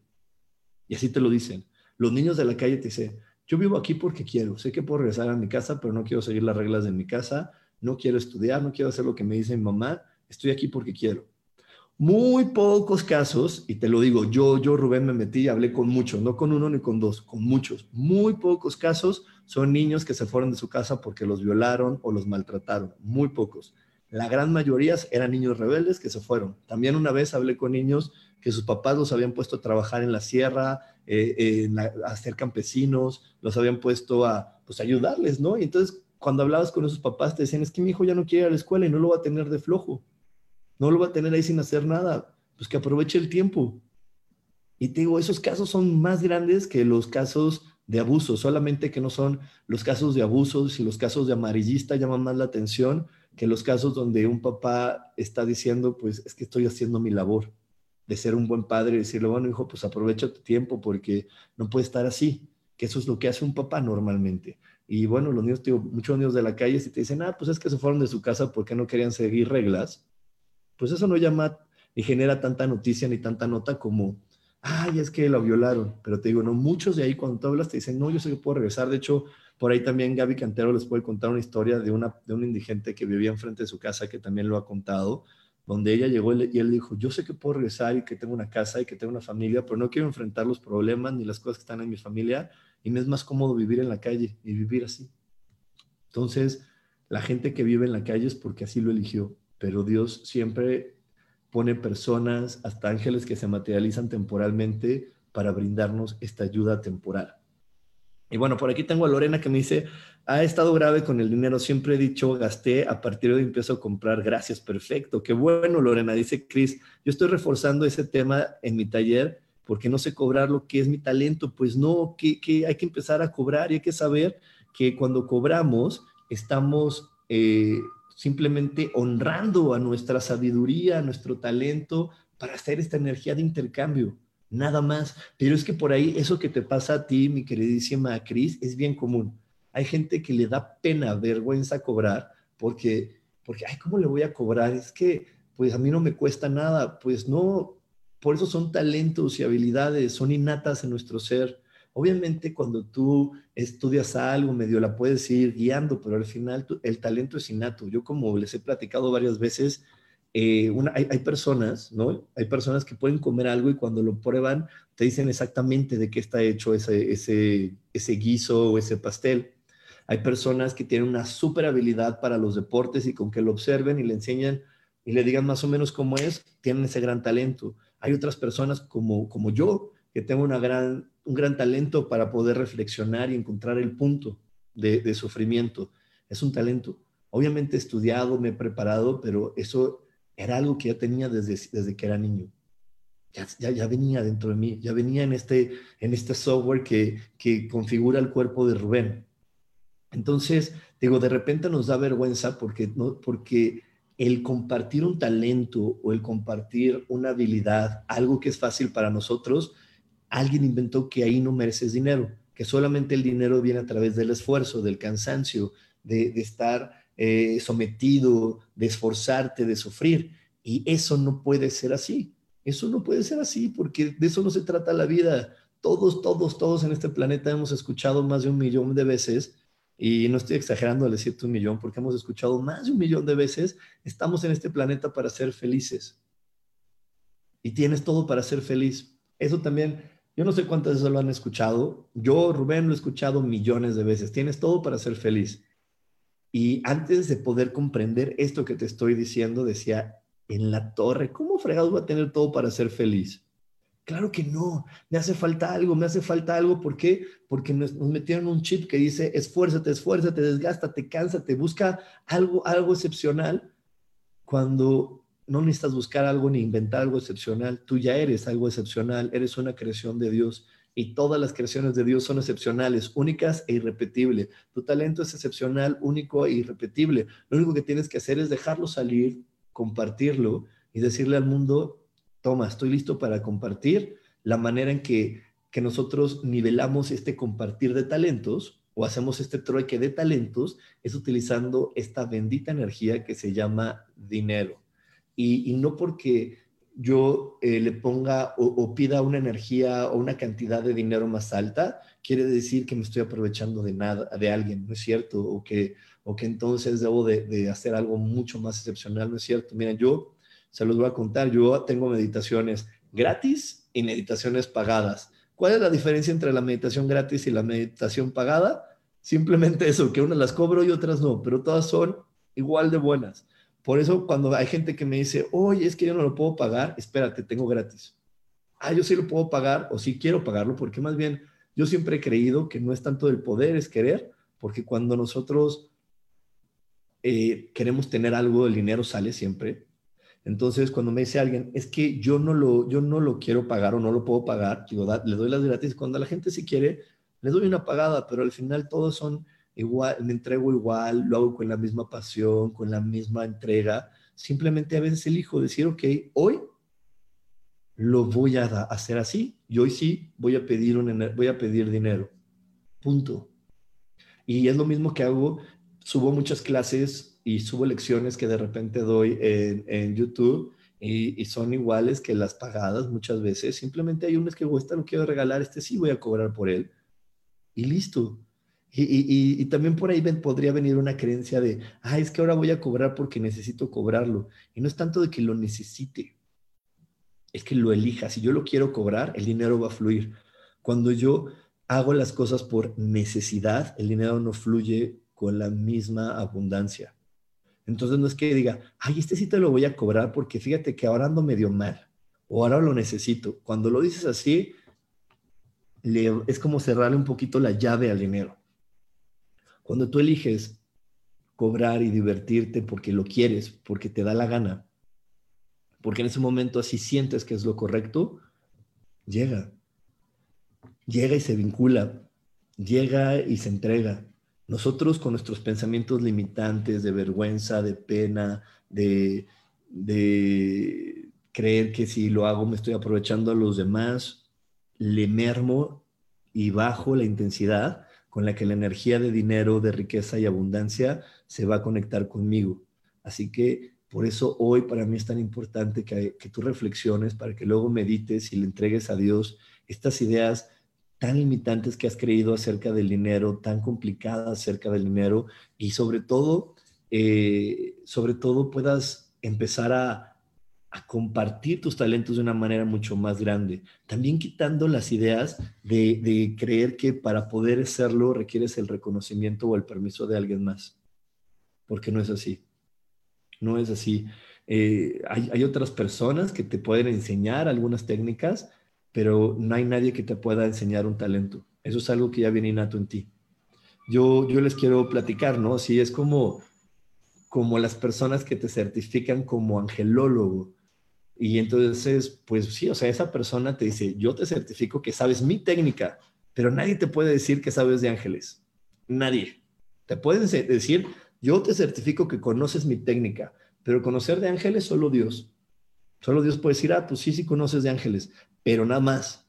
Y así te lo dicen. Los niños de la calle te dicen, yo vivo aquí porque quiero. Sé que puedo regresar a mi casa, pero no quiero seguir las reglas de mi casa. No quiero estudiar, no quiero hacer lo que me dice mi mamá. Estoy aquí porque quiero. Muy pocos casos, y te lo digo, yo, yo, Rubén, me metí y hablé con muchos, no con uno ni con dos, con muchos. Muy pocos casos son niños que se fueron de su casa porque los violaron o los maltrataron. Muy pocos. La gran mayoría eran niños rebeldes que se fueron. También una vez hablé con niños que sus papás los habían puesto a trabajar en la sierra, eh, a ser campesinos, los habían puesto a pues, ayudarles, ¿no? Y entonces, cuando hablabas con esos papás, te decían, es que mi hijo ya no quiere ir a la escuela y no lo va a tener de flojo no lo va a tener ahí sin hacer nada, pues que aproveche el tiempo. Y te digo, esos casos son más grandes que los casos de abuso, solamente que no son los casos de abusos y los casos de amarillista llaman más la atención que los casos donde un papá está diciendo, pues es que estoy haciendo mi labor de ser un buen padre y decirle, bueno, hijo, pues aprovecha tu tiempo porque no puede estar así, que eso es lo que hace un papá normalmente. Y bueno, los niños, digo, muchos niños de la calle, si te dicen, ah, pues es que se fueron de su casa porque no querían seguir reglas, pues eso no llama ni genera tanta noticia ni tanta nota como, ay, es que la violaron. Pero te digo, no, muchos de ahí cuando tú hablas te dicen, no, yo sé que puedo regresar. De hecho, por ahí también Gaby Cantero les puede contar una historia de, una, de un indigente que vivía enfrente de su casa, que también lo ha contado, donde ella llegó y él dijo, yo sé que puedo regresar y que tengo una casa y que tengo una familia, pero no quiero enfrentar los problemas ni las cosas que están en mi familia y me es más cómodo vivir en la calle y vivir así. Entonces, la gente que vive en la calle es porque así lo eligió, pero Dios siempre pone personas, hasta ángeles que se materializan temporalmente para brindarnos esta ayuda temporal. Y bueno, por aquí tengo a Lorena que me dice, ha estado grave con el dinero, siempre he dicho, gasté, a partir de hoy empiezo a comprar, gracias, perfecto, qué bueno Lorena, dice Cris, yo estoy reforzando ese tema en mi taller porque no sé cobrar lo que es mi talento, pues no, que, hay que empezar a cobrar y hay que saber que cuando cobramos estamos eh, simplemente honrando a nuestra sabiduría, a nuestro talento, para hacer esta energía de intercambio, nada más. Pero es que por ahí eso que te pasa a ti, mi queridísima Cris, es bien común. Hay gente que le da pena, vergüenza cobrar, porque, porque, ay, ¿cómo le voy a cobrar? Es que, pues a mí no me cuesta nada. Pues no, por eso son talentos y habilidades, son innatas en nuestro ser. Obviamente cuando tú estudias algo, medio la puedes ir guiando, pero al final el talento es innato. Yo como les he platicado varias veces, eh, hay, personas, ¿no? Hay personas que pueden comer algo y cuando lo prueban te dicen exactamente de qué está hecho ese, ese, ese guiso o ese pastel. Hay personas que tienen una super habilidad para los deportes y con que lo observen y le enseñan y le digan más o menos cómo es, tienen ese gran talento. Hay otras personas como, como yo, que tengo una gran un gran talento para poder reflexionar y encontrar el punto de, sufrimiento. Es un talento. Obviamente he estudiado, me he preparado, pero eso era algo que ya tenía desde, desde que era niño. Ya, ya, venía dentro de mí, ya venía en este, en este software que, que configura el cuerpo de Rubén. Entonces, digo, de repente nos da vergüenza porque, no, porque el compartir un talento o el compartir una habilidad, algo que es fácil para nosotros, alguien inventó que ahí no mereces dinero, que solamente el dinero viene a través del esfuerzo, del cansancio, de, estar eh, sometido, de esforzarte, de sufrir. Y eso no puede ser así. Eso no puede ser así porque de eso no se trata la vida. Todos, todos, todos en este planeta hemos escuchado más de un millón de veces y no estoy exagerando al decirte un millón, porque hemos escuchado más de un millón de veces, estamos en este planeta para ser felices. Y tienes todo para ser feliz. Eso también, yo no sé cuántas veces lo han escuchado. Yo, Rubén, lo he escuchado millones de veces. Tienes todo para ser feliz. Y antes de poder comprender esto que te estoy diciendo, decía, en la torre, ¿cómo fregado va a tener todo para ser feliz? Claro que no, me hace falta algo, me hace falta algo. ¿Por qué? Porque nos, metieron un chip que dice esfuérzate, esfuérzate, desgástate, cánsate, busca algo, algo excepcional. Cuando no necesitas buscar algo ni inventar algo excepcional, tú ya eres algo excepcional, eres una creación de Dios y todas las creaciones de Dios son excepcionales, únicas e irrepetibles. Tu talento es excepcional, único e irrepetible. Lo único que tienes que hacer es dejarlo salir, compartirlo y decirle al mundo, toma, estoy listo para compartir la manera en que, nosotros nivelamos este compartir de talentos o hacemos este trueque de talentos es utilizando esta bendita energía que se llama dinero. Y, no porque yo eh, le ponga o, pida una energía o una cantidad de dinero más alta, quiere decir que me estoy aprovechando de nada, de alguien, ¿no es cierto? O que, o que entonces debo de, de hacer algo mucho más excepcional, ¿no es cierto? Miren, yo se los voy a contar. Yo tengo meditaciones gratis y meditaciones pagadas. ¿Cuál es la diferencia entre la meditación gratis y la meditación pagada? Simplemente eso, que unas las cobro y otras no, pero todas son igual de buenas. Por eso cuando hay gente que me dice, oye, es que yo no lo puedo pagar, espérate, tengo gratis. Ah, yo sí lo puedo pagar o sí quiero pagarlo, porque más bien yo siempre he creído que no es tanto del poder, es querer, porque cuando nosotros eh, queremos tener algo, el dinero sale siempre, entonces, cuando me dice alguien, es que yo no lo, yo no lo quiero pagar o no lo puedo pagar, digo, le doy las gratis. Cuando la gente si quiere, le doy una pagada, pero al final todos son igual, me entrego igual, lo hago con la misma pasión, con la misma entrega. Simplemente a veces elijo decir, ok, hoy lo voy a hacer así y hoy sí voy a pedir, un, voy a pedir dinero. Punto. Y es lo mismo que hago, subo muchas clases y subo lecciones que de repente doy en, YouTube y, son iguales que las pagadas muchas veces. Simplemente hay unas que esta lo quiero regalar, este sí voy a cobrar por él. Y listo. Y, también por ahí podría venir una creencia de, ah, es que ahora voy a cobrar porque necesito cobrarlo. Y no es tanto de que lo necesite, es que lo elija. Si yo lo quiero cobrar, el dinero va a fluir. Cuando yo hago las cosas por necesidad, el dinero no fluye con la misma abundancia. Entonces no es que diga, ay, este sí te lo voy a cobrar porque fíjate que ahora ando medio mal o ahora lo necesito. Cuando lo dices así, es como cerrarle un poquito la llave al dinero. Cuando tú eliges cobrar y divertirte porque lo quieres, porque te da la gana, porque en ese momento así sientes que es lo correcto, llega. Llega y se vincula, llega y se entrega. Nosotros con nuestros pensamientos limitantes de vergüenza, de pena, de, creer que si lo hago me estoy aprovechando a los demás, le mermo y bajo la intensidad con la que la energía de dinero, de riqueza y abundancia se va a conectar conmigo. Así que por eso hoy para mí es tan importante que, que tú reflexiones, para que luego medites y le entregues a Dios estas ideas tan limitantes que has creído acerca del dinero, tan complicadas acerca del dinero y sobre todo, eh, sobre todo puedas empezar a, compartir tus talentos de una manera mucho más grande. También quitando las ideas de, creer que para poder hacerlo requieres el reconocimiento o el permiso de alguien más, porque no es así. No es así. Eh, hay, hay otras personas que te pueden enseñar algunas técnicas, pero no hay nadie que te pueda enseñar un talento. Eso es algo que ya viene innato en ti. Yo, yo les quiero platicar, ¿no? Sí, es como, como las personas que te certifican como angelólogo. Y entonces, pues sí, o sea, esa persona te dice, yo te certifico que sabes mi técnica, pero nadie te puede decir que sabes de ángeles. Nadie. Te pueden decir, yo te certifico que conoces mi técnica, pero conocer de ángeles solo Dios. Solo Dios puede decir, ah, pues sí, sí conoces de ángeles, pero nada más.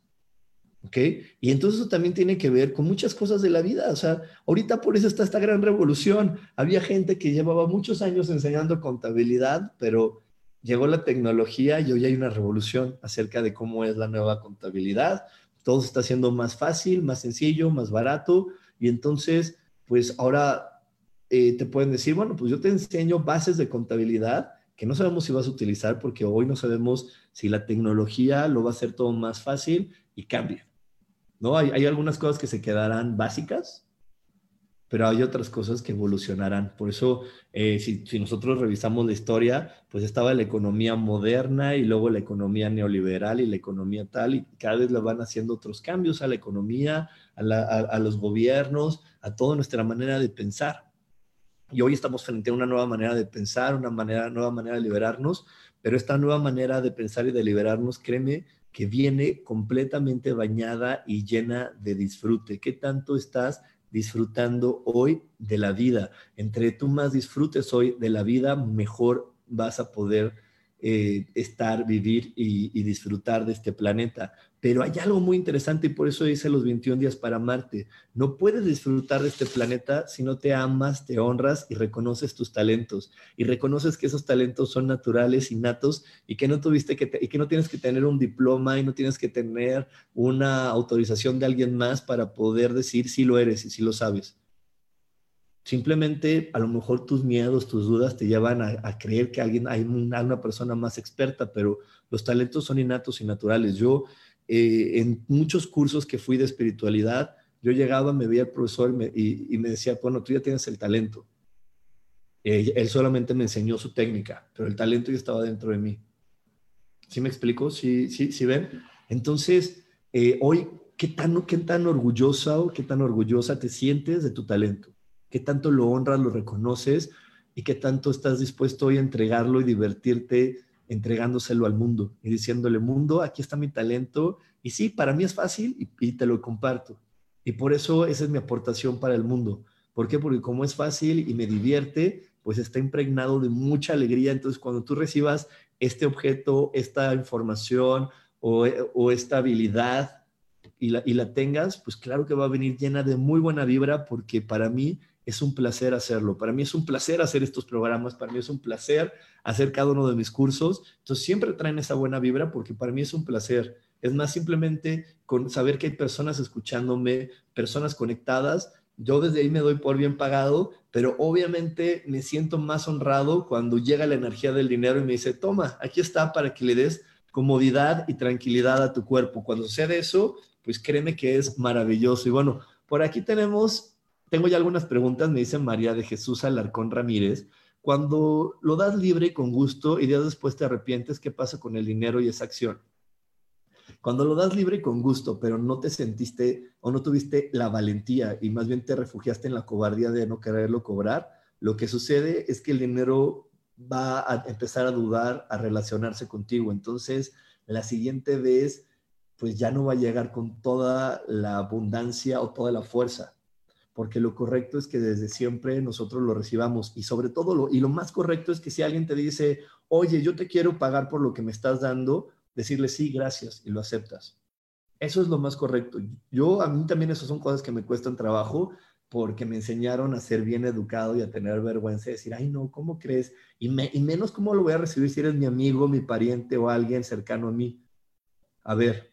¿Ok? Y entonces eso también tiene que ver con muchas cosas de la vida. O sea, ahorita por eso está esta gran revolución. Había gente que llevaba muchos años enseñando contabilidad, pero llegó la tecnología y hoy hay una revolución acerca de cómo es la nueva contabilidad. Todo está siendo más fácil, más sencillo, más barato. Y entonces, pues ahora eh, te pueden decir, bueno, pues yo te enseño bases de contabilidad que no sabemos si vas a utilizar porque hoy no sabemos si la tecnología lo va a hacer todo más fácil y cambia. ¿no? Hay, algunas cosas que se quedarán básicas, pero hay otras cosas que evolucionarán. Por eso, eh, si, nosotros revisamos la historia, pues estaba la economía moderna y luego la economía neoliberal y la economía tal, y cada vez le van haciendo otros cambios a la economía, a, la, a, a los gobiernos, a toda nuestra manera de pensar. Y hoy estamos frente a una nueva manera de pensar, una manera, nueva manera de liberarnos, pero esta nueva manera de pensar y de liberarnos, créeme, que viene completamente bañada y llena de disfrute. ¿Qué tanto estás disfrutando hoy de la vida? Entre tú más disfrutes hoy de la vida, mejor vas a poder eh, estar, vivir y, disfrutar de este planeta. Pero hay algo muy interesante y por eso dice los 21 días para Marte. No puedes disfrutar de este planeta si no te amas, te honras y reconoces tus talentos. Y reconoces que esos talentos son naturales, innatos y que no tuviste que, y que no tienes que tener un diploma y no tienes que tener una autorización de alguien más para poder decir si lo eres y si lo sabes. Simplemente a lo mejor tus miedos, tus dudas te llevan a, creer que alguien, hay una, persona más experta, pero los talentos son innatos y naturales. Yo eh, en muchos cursos que fui de espiritualidad, yo llegaba, me veía el profesor y me, y, y me decía, bueno, tú ya tienes el talento. Eh, él solamente me enseñó su técnica, pero el talento ya estaba dentro de mí. ¿Sí me explico? ¿Sí, sí, sí ven? Entonces, eh, hoy, ¿qué tan, ¿qué tan orgullosa o qué tan orgullosa te sientes de tu talento? ¿Qué tanto lo honras, lo reconoces y qué tanto estás dispuesto hoy a entregarlo y divertirte entregándoselo al mundo y diciéndole, mundo, aquí está mi talento. Y sí, para mí es fácil y, y, te lo comparto. Y por eso esa es mi aportación para el mundo. ¿Por qué? Porque como es fácil y me divierte, pues está impregnado de mucha alegría. Entonces, cuando tú recibas este objeto, esta información o, esta habilidad y la tengas, pues claro que va a venir llena de muy buena vibra porque para mí es un placer hacerlo. Para mí es un placer hacer estos programas, para mí es un placer hacer cada uno de mis cursos. Entonces siempre traen esa buena vibra porque para mí es un placer. Es más simplemente con saber que hay personas escuchándome, personas conectadas. Yo desde ahí me doy por bien pagado, pero obviamente me siento más honrado cuando llega la energía del dinero y me dice, toma, aquí está para que le des comodidad y tranquilidad a tu cuerpo. Cuando sucede eso, pues créeme que es maravilloso. Y bueno, por aquí tenemos tengo ya algunas preguntas, me dice María de Jesús Alarcón Ramírez. Cuando lo das libre y con gusto y días después te arrepientes, ¿qué pasa con el dinero y esa acción? Cuando lo das libre y con gusto, pero no te sentiste o no tuviste la valentía y más bien te refugiaste en la cobardía de no quererlo cobrar, lo que sucede es que el dinero va a empezar a dudar, a relacionarse contigo. Entonces, la siguiente vez, pues ya no va a llegar con toda la abundancia o toda la fuerza porque lo correcto es que desde siempre nosotros lo recibamos y sobre todo lo, y lo más correcto es que si alguien te dice, oye, yo te quiero pagar por lo que me estás dando, decirle sí, gracias y lo aceptas. Eso es lo más correcto. Yo, a mí también esas son cosas que me cuestan trabajo porque me enseñaron a ser bien educado y a tener vergüenza y decir, ay no, ¿cómo crees? Y, y menos cómo lo voy a recibir si eres mi amigo, mi pariente o alguien cercano a mí. A ver,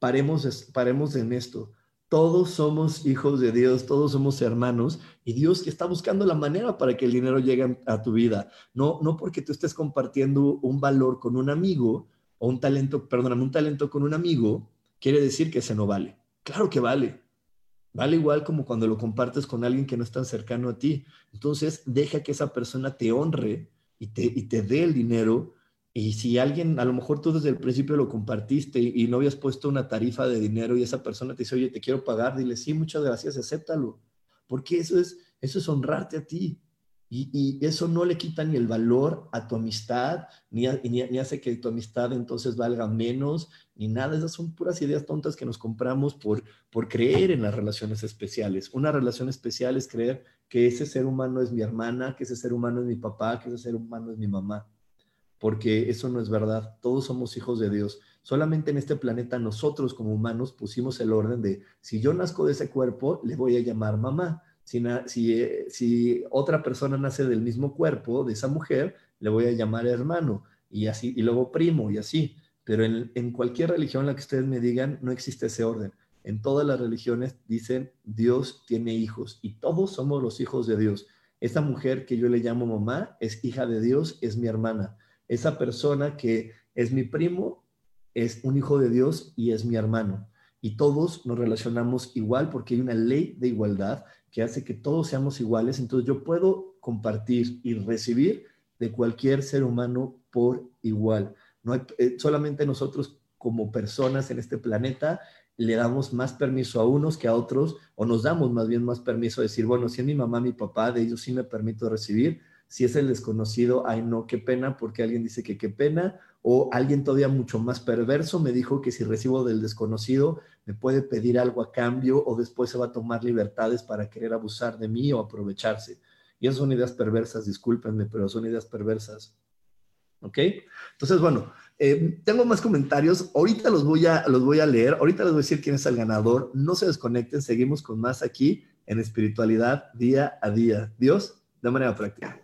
paremos, paremos en esto todos somos hijos de Dios, todos somos hermanos y Dios está buscando la manera para que el dinero llegue a tu vida. No, no porque tú estés compartiendo un valor con un amigo o un talento, perdóname, un talento con un amigo, quiere decir que ese no vale. Claro que vale. Vale igual como cuando lo compartes con alguien que no es tan cercano a ti. Entonces, deja que esa persona te honre y te, y te dé el dinero y si alguien, a lo mejor tú desde el principio lo compartiste y, no habías puesto una tarifa de dinero y esa persona te dice, oye, te quiero pagar, dile, sí, muchas gracias, acéptalo. Porque eso es, eso es honrarte a ti. Y, eso no le quita ni el valor a tu amistad, ni, ni, hace que tu amistad entonces valga menos, ni nada. Esas son puras ideas tontas que nos compramos por, por creer en las relaciones especiales. Una relación especial es creer que ese ser humano es mi hermana, que ese ser humano es mi papá, que ese ser humano es mi mamá. Porque eso no es verdad. Todos somos hijos de Dios. Solamente en este planeta nosotros como humanos pusimos el orden de, si yo nazco de ese cuerpo, le voy a llamar mamá. Si, si, si otra persona nace del mismo cuerpo de esa mujer, le voy a llamar hermano y así, y luego primo y así. Pero en, cualquier religión la que ustedes me digan, no existe ese orden. En todas las religiones dicen Dios tiene hijos y todos somos los hijos de Dios. Esa mujer que yo le llamo mamá es hija de Dios, es mi hermana. Esa persona que es mi primo es un hijo de Dios y es mi hermano. Y todos nos relacionamos igual porque hay una ley de igualdad que hace que todos seamos iguales. Entonces yo puedo compartir y recibir de cualquier ser humano por igual. No hay, eh, solamente nosotros como personas en este planeta le damos más permiso a unos que a otros, o nos damos más bien más permiso a decir, bueno, si es mi mamá, mi papá, de ellos sí me permito recibir. Si es el desconocido, ay no, qué pena, porque alguien dice que qué pena, o alguien todavía mucho más perverso me dijo que si recibo del desconocido me puede pedir algo a cambio o después se va a tomar libertades para querer abusar de mí o aprovecharse. Y esas son ideas perversas, discúlpenme, pero son ideas perversas. ¿Ok? Entonces, bueno, eh, tengo más comentarios. Ahorita los voy, a, los voy a leer. Ahorita les voy a decir quién es el ganador. No se desconecten. Seguimos con más aquí en espiritualidad día a día. Dios, de manera práctica.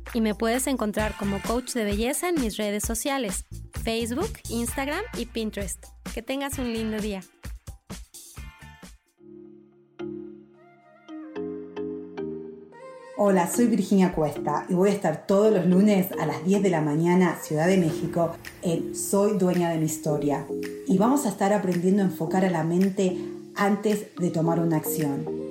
y me puedes encontrar como coach de belleza en mis redes sociales, Facebook, Instagram y Pinterest. Que tengas un lindo día. Hola, soy Virginia Cuesta y voy a estar todos los lunes a las 10 de la mañana, Ciudad de México, en Soy Dueña de mi Historia. Y vamos a estar aprendiendo a enfocar a la mente antes de tomar una acción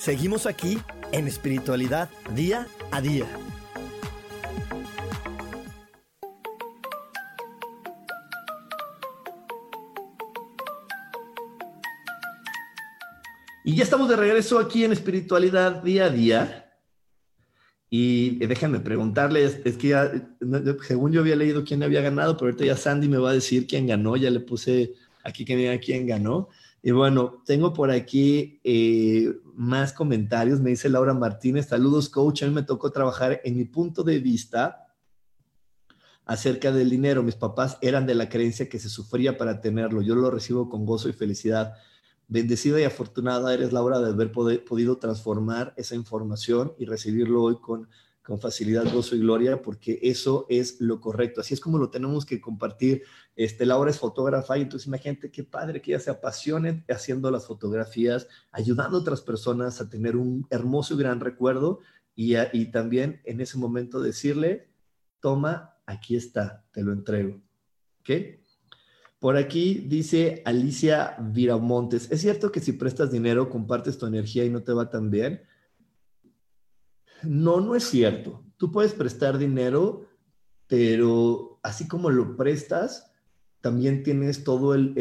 Seguimos aquí en espiritualidad día a día. Y ya estamos de regreso aquí en espiritualidad día a día. Y déjenme preguntarles, es que ya, según yo había leído quién había ganado, pero ahorita ya Sandy me va a decir quién ganó, ya le puse aquí que diga quién ganó. Y bueno, tengo por aquí eh, más comentarios. Me dice Laura Martínez, saludos coach. A mí me tocó trabajar en mi punto de vista acerca del dinero. Mis papás eran de la creencia que se sufría para tenerlo. Yo lo recibo con gozo y felicidad. Bendecida y afortunada eres, Laura, de haber podido transformar esa información y recibirlo hoy con con facilidad, gozo y gloria, porque eso es lo correcto. Así es como lo tenemos que compartir. Este, Laura es fotógrafa y entonces imagínate qué padre que ella se apasione haciendo las fotografías, ayudando a otras personas a tener un hermoso y gran recuerdo y, y también en ese momento decirle, toma, aquí está, te lo entrego. ¿Ok? Por aquí dice Alicia Viramontes, ¿es cierto que si prestas dinero compartes tu energía y no te va tan bien? No, no es cierto. Tú puedes prestar dinero, pero así como lo prestas, también tienes todo el,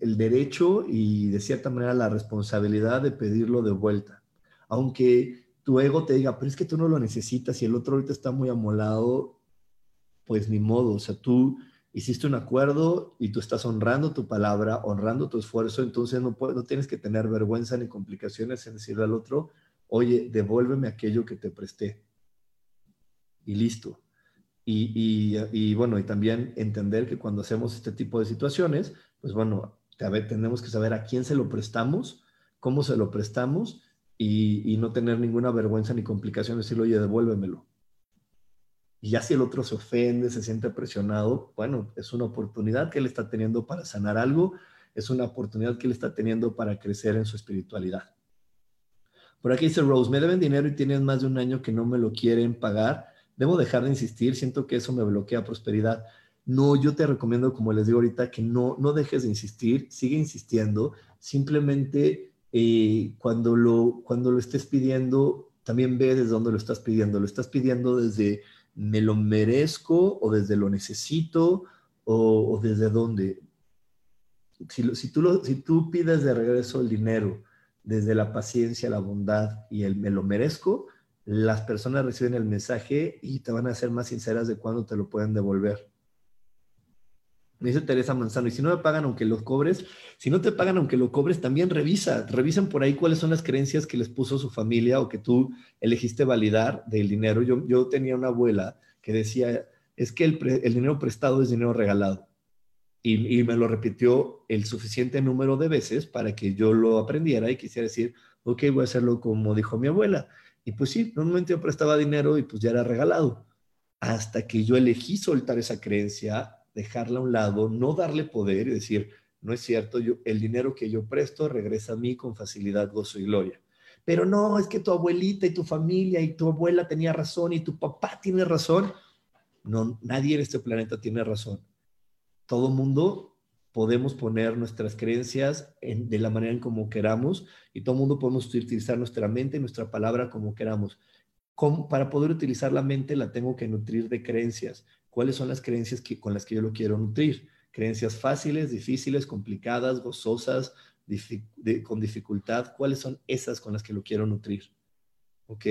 el, derecho y de cierta manera la responsabilidad de pedirlo de vuelta. Aunque tu ego te diga, pero es que tú no lo necesitas y el otro ahorita está muy amolado, pues ni modo, o sea, tú hiciste un acuerdo y tú estás honrando tu palabra, honrando tu esfuerzo, entonces no, no tienes que tener vergüenza ni complicaciones en decirle al otro, oye, devuélveme aquello que te presté. Y listo. Y, bueno, y también entender que cuando hacemos este tipo de situaciones, pues bueno, tenemos que saber a quién se lo prestamos, cómo se lo prestamos y, no tener ninguna vergüenza ni complicación, decirle, oye, devuélvemelo. Y ya si el otro se ofende, se siente presionado, bueno, es una oportunidad que él está teniendo para sanar algo, es una oportunidad que él está teniendo para crecer en su espiritualidad. Por aquí dice Rose, me deben dinero y tienen más de un año que no me lo quieren pagar. Debo dejar de insistir, siento que eso me bloquea prosperidad. No, yo te recomiendo, como les digo ahorita, que no, no dejes de insistir, sigue insistiendo. Simplemente eh, cuando, lo, cuando lo estés pidiendo, también ve desde dónde lo estás pidiendo. Lo estás pidiendo desde me lo merezco o desde lo necesito o, desde dónde. Si, si, tú si tú pides de regreso el dinero desde la paciencia, la bondad y el me lo merezco, las personas reciben el mensaje y te van a ser más sinceras de cuándo te lo pueden devolver. Me dice Teresa Manzano, y si no me pagan aunque lo cobres, si no te pagan aunque lo cobres, también revisa, revisen por ahí cuáles son las creencias que les puso su familia o que tú elegiste validar del dinero. Yo, yo tenía una abuela que decía, es que el, dinero prestado es dinero regalado. Y, y, me lo repitió el suficiente número de veces para que yo lo aprendiera y quisiera decir, ok, voy a hacerlo como dijo mi abuela. Y pues sí, normalmente yo prestaba dinero y pues ya era regalado. Hasta que yo elegí soltar esa creencia dejarla a un lado, no darle poder y decir, no es cierto, yo, el dinero que yo presto regresa a mí con facilidad, gozo y gloria. Pero no, es que tu abuelita y tu familia y tu abuela tenía razón y tu papá tiene razón. No, nadie en este planeta tiene razón. Todo mundo podemos poner nuestras creencias de la manera en como queramos y todo mundo podemos utilizar nuestra mente y nuestra palabra como queramos. para poder utilizar la mente la tengo que nutrir de creencias cuáles son las creencias que, con las que yo lo quiero nutrir. Creencias fáciles, difíciles, complicadas, gozosas, con dificultad, cuáles son esas con las que lo quiero nutrir. ¿Ok?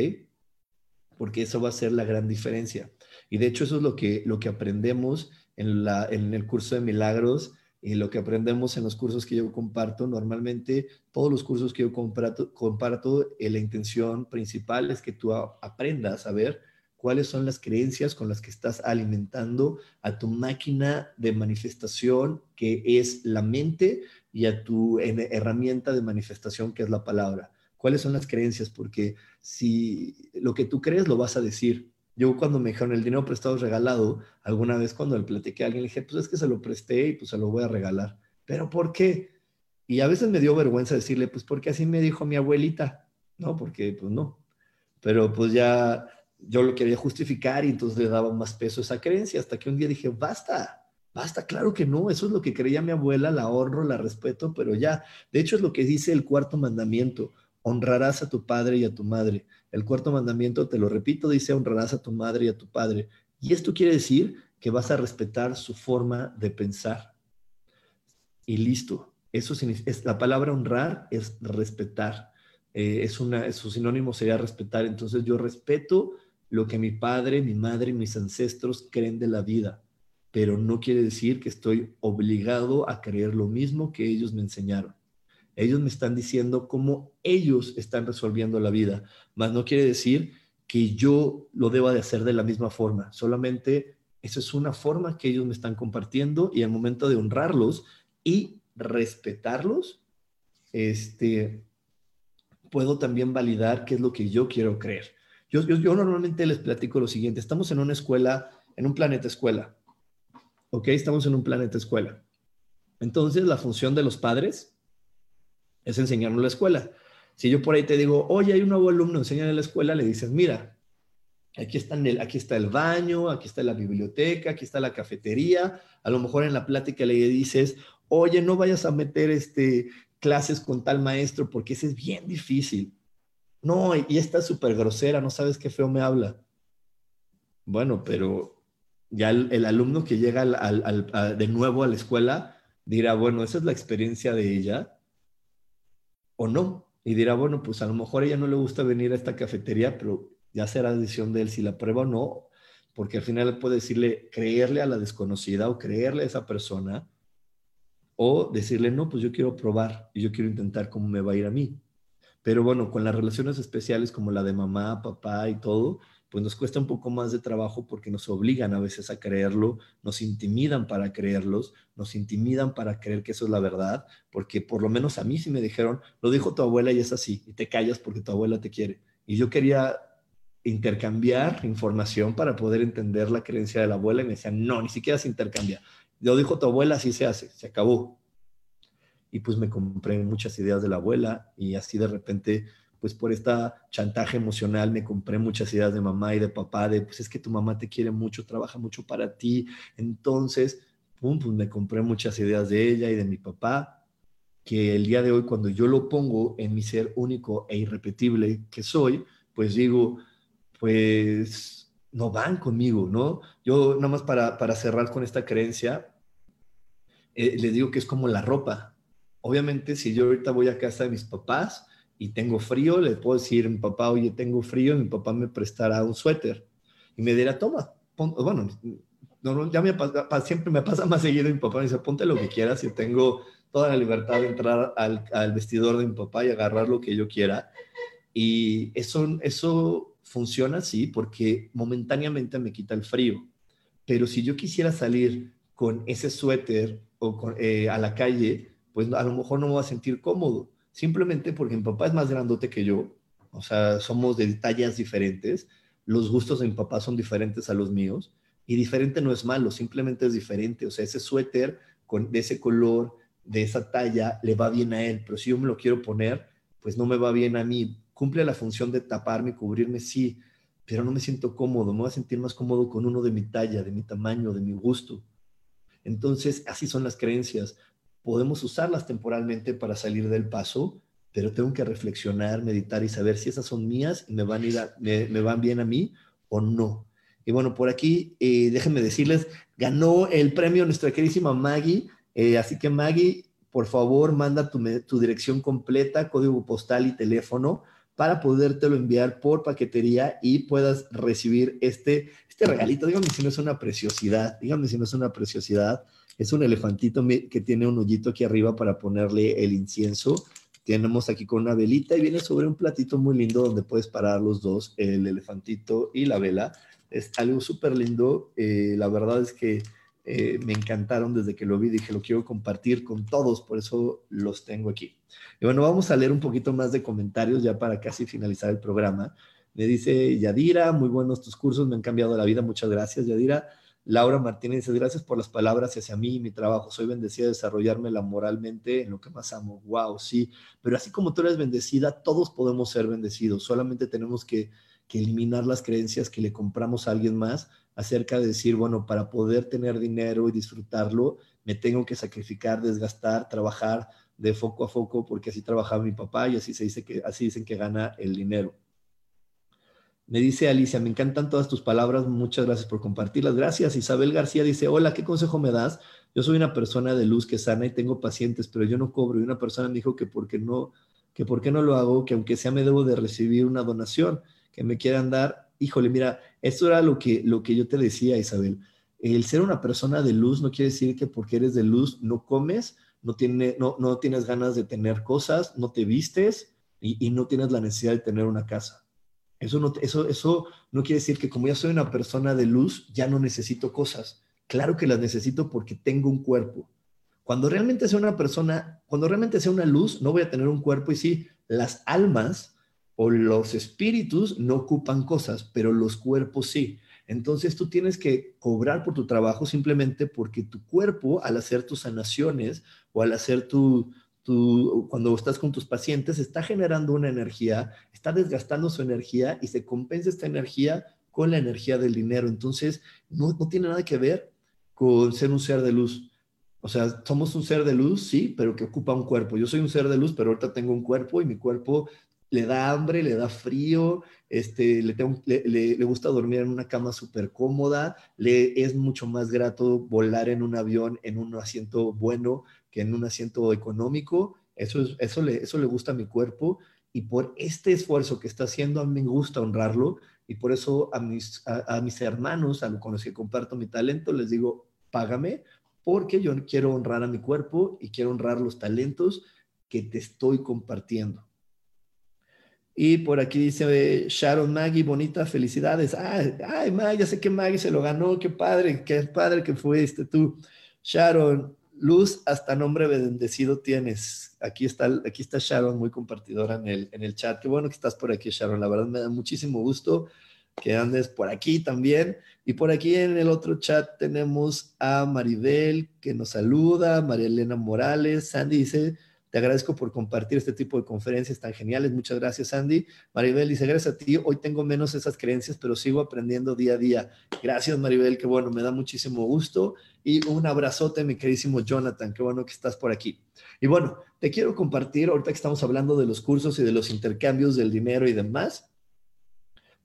Porque eso va a ser la gran diferencia. Y de hecho eso es lo que, lo que aprendemos en, la, en el curso de milagros y lo que aprendemos en los cursos que yo comparto. Normalmente todos los cursos que yo comparto, comparto eh, la intención principal es que tú aprendas a ver cuáles son las creencias con las que estás alimentando a tu máquina de manifestación, que es la mente, y a tu herramienta de manifestación, que es la palabra. ¿Cuáles son las creencias? Porque si lo que tú crees lo vas a decir. Yo cuando me dijeron el dinero prestado es regalado, alguna vez cuando le platiqué a alguien le dije, pues es que se lo presté y pues se lo voy a regalar. ¿Pero por qué? Y a veces me dio vergüenza decirle, pues porque así me dijo mi abuelita, ¿no? Porque pues no. Pero pues ya yo lo quería justificar y entonces le daba más peso esa creencia hasta que un día dije, basta, basta, claro que no, eso es lo que creía mi abuela, la honro, la respeto, pero ya, de hecho es lo que dice el cuarto mandamiento, honrarás a tu padre y a tu madre. El cuarto mandamiento, te lo repito, dice honrarás a tu madre y a tu padre. Y esto quiere decir que vas a respetar su forma de pensar. Y listo. Eso es, la palabra honrar es respetar. Eh, es una, su sinónimo sería respetar. Entonces yo respeto lo que mi padre, mi madre y mis ancestros creen de la vida, pero no quiere decir que estoy obligado a creer lo mismo que ellos me enseñaron. Ellos me están diciendo cómo ellos están resolviendo la vida, mas no quiere decir que yo lo deba de hacer de la misma forma, solamente esa es una forma que ellos me están compartiendo y al momento de honrarlos y respetarlos, este, puedo también validar qué es lo que yo quiero creer. Yo, normalmente les platico lo siguiente, estamos en una escuela, en un planeta escuela, ¿ok? Estamos en un planeta escuela. Entonces, la función de los padres es enseñarnos la escuela. Si yo por ahí te digo, oye, hay un nuevo alumno, enséñale la escuela, le dices, mira, Aquí está, el, aquí está el baño, aquí está la biblioteca, aquí está la cafetería. A lo mejor en la plática le dices, oye, no vayas a meter este, clases con tal maestro porque ese es bien difícil. No, y está súper grosera, no sabes qué feo me habla. Bueno, pero ya el, alumno que llega de nuevo a la escuela dirá, bueno, esa es la experiencia de ella o no. Y dirá, bueno, pues a lo mejor a ella no le gusta venir a esta cafetería, pero ya será decisión de él si la prueba o no, porque al final puede decirle, creerle a la desconocida o creerle a esa persona, o decirle, no, pues yo quiero probar y yo quiero intentar cómo me va a ir a mí. Pero bueno, con las relaciones especiales como la de mamá, papá y todo, pues nos cuesta un poco más de trabajo porque nos obligan a veces a creerlo, nos intimidan para creerlos, nos intimidan para creer que eso es la verdad, porque por lo menos a mí sí me dijeron, lo dijo tu abuela y es así, y te callas porque tu abuela te quiere. Y yo quería intercambiar información para poder entender la creencia de la abuela y me decían, no, ni siquiera se intercambia. Lo dijo tu abuela, así se hace, se acabó. Y pues me compré muchas ideas de la abuela y así de repente pues por esta chantaje emocional me compré muchas ideas de mamá y de papá, de pues es que tu mamá te quiere mucho, trabaja mucho para ti. Entonces, pum, pues me compré muchas ideas de ella y de mi papá, que el día de hoy cuando yo lo pongo en mi ser único e irrepetible que soy, pues digo, pues no van conmigo, ¿no? Yo nada más para, para cerrar con esta creencia, eh, le digo que es como la ropa. Obviamente, si yo ahorita voy a casa de mis papás, y tengo frío, le puedo decir a mi papá, oye, tengo frío, y mi papá me prestará un suéter. Y me dirá, toma, bueno, no, ya me pasa, siempre me pasa más seguido mi papá me dice, ponte lo que quieras y tengo toda la libertad de entrar al, al, vestidor de mi papá y agarrar lo que yo quiera. Y eso, eso funciona así porque momentáneamente me quita el frío. Pero si yo quisiera salir con ese suéter o eh, a la calle, pues a lo mejor no me voy a sentir cómodo simplemente porque mi papá es más grandote que yo, o sea, somos de tallas diferentes, los gustos de mi papá son diferentes a los míos, y diferente no es malo, simplemente es diferente, o sea, ese suéter con, de ese color, de esa talla, le va bien a él, pero si yo me lo quiero poner, pues no me va bien a mí. Cumple la función de taparme, cubrirme, sí, pero no me siento cómodo, me voy a sentir más cómodo con uno de mi talla, de mi tamaño, de mi gusto. Entonces, así son las creencias podemos usarlas temporalmente para salir del paso, pero tengo que reflexionar, meditar y saber si esas son mías y me van, ir me, van bien a mí o no. Y bueno, por aquí, eh, déjenme decirles, ganó el premio nuestra queridísima Maggie. Eh, así que Maggie, por favor, manda tu, tu, dirección completa, código postal y teléfono para podértelo enviar por paquetería y puedas recibir este, este regalito. Dígame si no es una preciosidad, dígame si no es una preciosidad. Es un elefantito que tiene un hoyito aquí arriba para ponerle el incienso. Tenemos aquí con una velita y viene sobre un platito muy lindo donde puedes parar los dos, el elefantito y la vela. Es algo súper lindo. Eh, la verdad es que eh, me encantaron desde que lo vi. Dije, lo quiero compartir con todos, por eso los tengo aquí. Y bueno, vamos a leer un poquito más de comentarios ya para casi finalizar el programa. Me dice Yadira, muy buenos tus cursos, me han cambiado la vida. Muchas gracias, Yadira. Laura Martínez dice, gracias por las palabras hacia mí y mi trabajo. Soy bendecida de desarrollarme moralmente en lo que más amo. Wow, sí. Pero así como tú eres bendecida, todos podemos ser bendecidos. Solamente tenemos que, que eliminar las creencias que le compramos a alguien más acerca de decir, bueno, para poder tener dinero y disfrutarlo, me tengo que sacrificar, desgastar, trabajar de foco a foco, porque así trabajaba mi papá y así se dice que, así dicen que gana el dinero. Me dice Alicia, me encantan todas tus palabras, muchas gracias por compartirlas. Gracias. Isabel García dice, hola, ¿qué consejo me das? Yo soy una persona de luz que sana y tengo pacientes, pero yo no cobro. Y una persona me dijo que por qué no, que por qué no lo hago, que aunque sea me debo de recibir una donación, que me quieran dar. Híjole, mira, esto era lo que, lo que yo te decía, Isabel. El ser una persona de luz no quiere decir que porque eres de luz no comes, no, tiene, no, no tienes ganas de tener cosas, no te vistes y no tienes la necesidad de tener una casa eso no, eso, eso no quiere decir que como ya soy una persona de luz, ya no necesito cosas. Claro que las necesito porque tengo un cuerpo. Cuando realmente sea una persona, cuando realmente sea una luz, no voy a tener un cuerpo y sí, las almas o los espíritus no ocupan cosas, pero los cuerpos sí. Entonces tú tienes que cobrar por tu trabajo simplemente porque tu cuerpo, al hacer tus sanaciones o al hacer tu, cuando estás con tus pacientes, está generando una energía, está desgastando su energía y se compensa esta energía con la energía del dinero. Entonces, no, no tiene nada que ver con ser un ser de luz. O sea, somos un ser de luz, sí, pero que ocupa un cuerpo. Yo soy un ser de luz, pero ahorita tengo un cuerpo y mi cuerpo le da hambre, le da frío, este, le, le, gusta dormir en una cama súper cómoda, le es mucho más grato volar en un avión en un asiento bueno en un asiento económico. Eso, es, eso, le, eso le gusta a mi cuerpo y por este esfuerzo que está haciendo, a mí me gusta honrarlo y por eso a mis, a, mis hermanos, a los con los que comparto mi talento, les digo, págame porque yo quiero honrar a mi cuerpo y quiero honrar los talentos que te estoy compartiendo. Y por aquí dice Sharon Maggie, bonita, felicidades. Ay, ay, Maggie, ya sé que Maggie se lo ganó, qué padre, qué padre que fuiste tú. Sharon, luz hasta nombre bendecido tienes. Aquí está, aquí está Sharon, muy compartidora en el, en el chat. Qué bueno que estás por aquí, Sharon. La verdad me da muchísimo gusto que andes por aquí también. Y por aquí en el otro chat tenemos a Maribel que nos saluda, María Elena Morales, Sandy dice, te agradezco por compartir este tipo de conferencias tan geniales. Muchas gracias, Andy. Maribel dice, gracias a ti. Hoy tengo menos esas creencias, pero sigo aprendiendo día a día. Gracias, Maribel. Qué bueno, me da muchísimo gusto. Y un abrazote, mi queridísimo Jonathan. Qué bueno que estás por aquí. Y bueno, te quiero compartir, ahorita que estamos hablando de los cursos y de los intercambios del dinero y demás,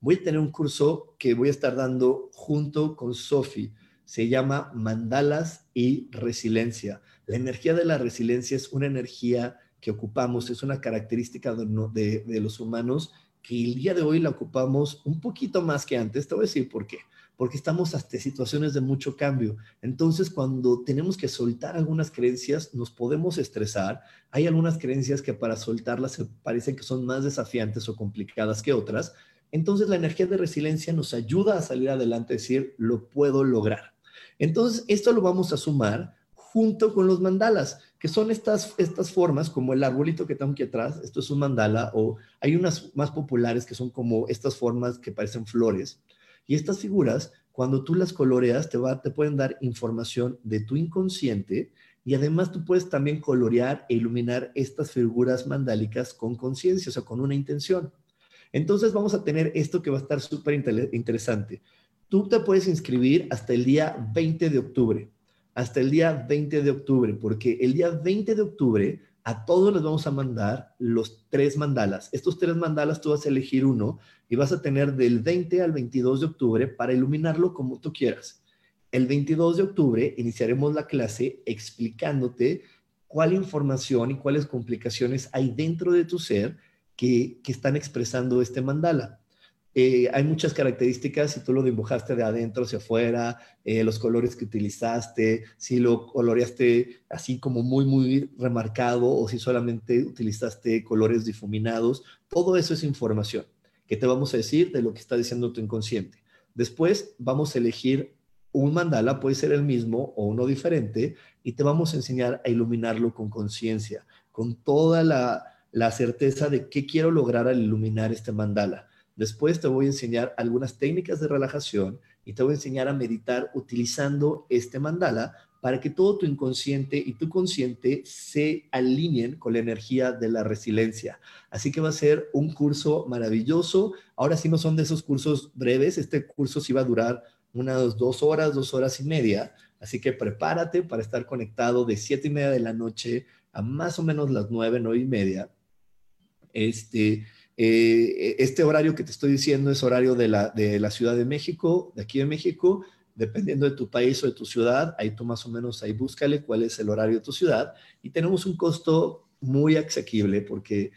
voy a tener un curso que voy a estar dando junto con Sofi. Se llama Mandalas y Resiliencia. La energía de la resiliencia es una energía que ocupamos, es una característica de, los humanos que el día de hoy la ocupamos un poquito más que antes. Te voy a decir por qué. Porque estamos hasta situaciones de mucho cambio. Entonces, cuando tenemos que soltar algunas creencias, nos podemos estresar. Hay algunas creencias que para soltarlas parecen que son más desafiantes o complicadas que otras. Entonces, la energía de resiliencia nos ayuda a salir adelante, decir, lo puedo lograr. Entonces, esto lo vamos a sumar junto con los mandalas, que son estas, estas formas, como el arbolito que tengo aquí atrás, esto es un mandala, o hay unas más populares que son como estas formas que parecen flores. Y estas figuras, cuando tú las coloreas, te, va, te pueden dar información de tu inconsciente y además tú puedes también colorear e iluminar estas figuras mandálicas con conciencia, o sea, con una intención. Entonces vamos a tener esto que va a estar súper interesante. Tú te puedes inscribir hasta el día 20 de octubre hasta el día 20 de octubre, porque el día 20 de octubre a todos les vamos a mandar los tres mandalas. Estos tres mandalas tú vas a elegir uno y vas a tener del 20 al 22 de octubre para iluminarlo como tú quieras. El 22 de octubre iniciaremos la clase explicándote cuál información y cuáles complicaciones hay dentro de tu ser que, que están expresando este mandala. Eh, hay muchas características, si tú lo dibujaste de adentro hacia afuera, eh, los colores que utilizaste, si lo coloreaste así como muy, muy remarcado o si solamente utilizaste colores difuminados, todo eso es información que te vamos a decir de lo que está diciendo tu inconsciente. Después vamos a elegir un mandala, puede ser el mismo o uno diferente, y te vamos a enseñar a iluminarlo con conciencia, con toda la, la certeza de qué quiero lograr al iluminar este mandala Después te voy a enseñar algunas técnicas de relajación y te voy a enseñar a meditar utilizando este mandala para que todo tu inconsciente y tu consciente se alineen con la energía de la resiliencia. Así que va a ser un curso maravilloso. Ahora sí no son de esos cursos breves, este curso sí va a durar unas dos horas, dos horas y media. Así que prepárate para estar conectado de siete y media de la noche a más o menos las nueve, nueve y media. Este, eh, este horario que te estoy diciendo es horario de la, Ciudad de México, de aquí de México, dependiendo de tu país o de tu ciudad, ahí tú más o menos ahí búscale cuál es el horario de tu ciudad y tenemos un costo muy asequible porque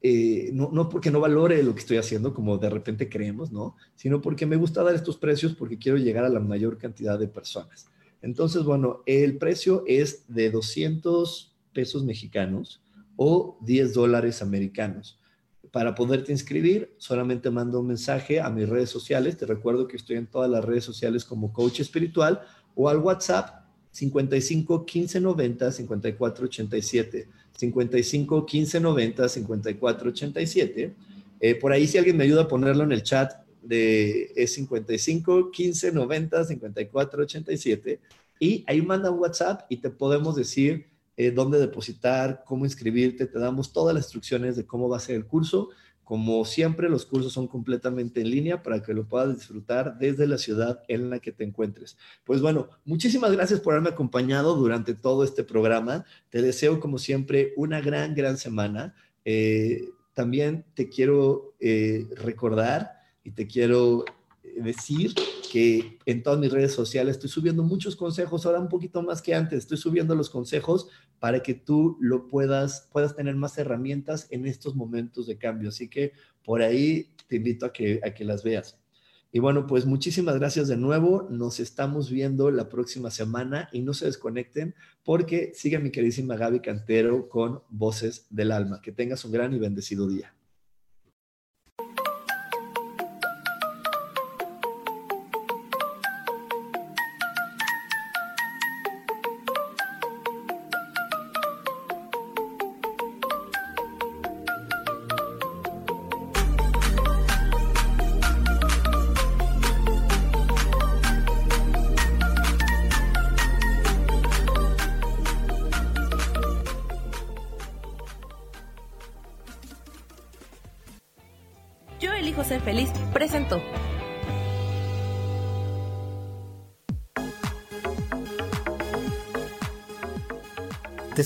eh, no, no, porque no valore lo que estoy haciendo como de repente creemos, ¿no? Sino porque me gusta dar estos precios porque quiero llegar a la mayor cantidad de personas. Entonces, bueno, el precio es de 200 pesos mexicanos o 10 dólares americanos. Para poderte inscribir, solamente manda un mensaje a mis redes sociales. Te recuerdo que estoy en todas las redes sociales como coach espiritual o al WhatsApp 55 15 90 54 87. 55 15 90 54 87. por ahí, si alguien me ayuda a ponerlo en el chat, de, es 55 15 90 54 87. Y ahí manda un WhatsApp y te podemos decir eh, dónde depositar, cómo inscribirte, te damos todas las instrucciones de cómo va a ser el curso. Como siempre, los cursos son completamente en línea para que lo puedas disfrutar desde la ciudad en la que te encuentres. Pues bueno, muchísimas gracias por haberme acompañado durante todo este programa. Te deseo, como siempre, una gran, gran semana. Eh, también te quiero eh, recordar y te quiero decir que en todas mis redes sociales estoy subiendo muchos consejos, ahora un poquito más que antes, estoy subiendo los consejos para que tú lo puedas, puedas tener más herramientas en estos momentos de cambio. Así que por ahí te invito a que, a que las veas. Y bueno, pues muchísimas gracias de nuevo. Nos estamos viendo la próxima semana y no se desconecten porque sigue mi queridísima Gaby Cantero con Voces del Alma. Que tengas un gran y bendecido día.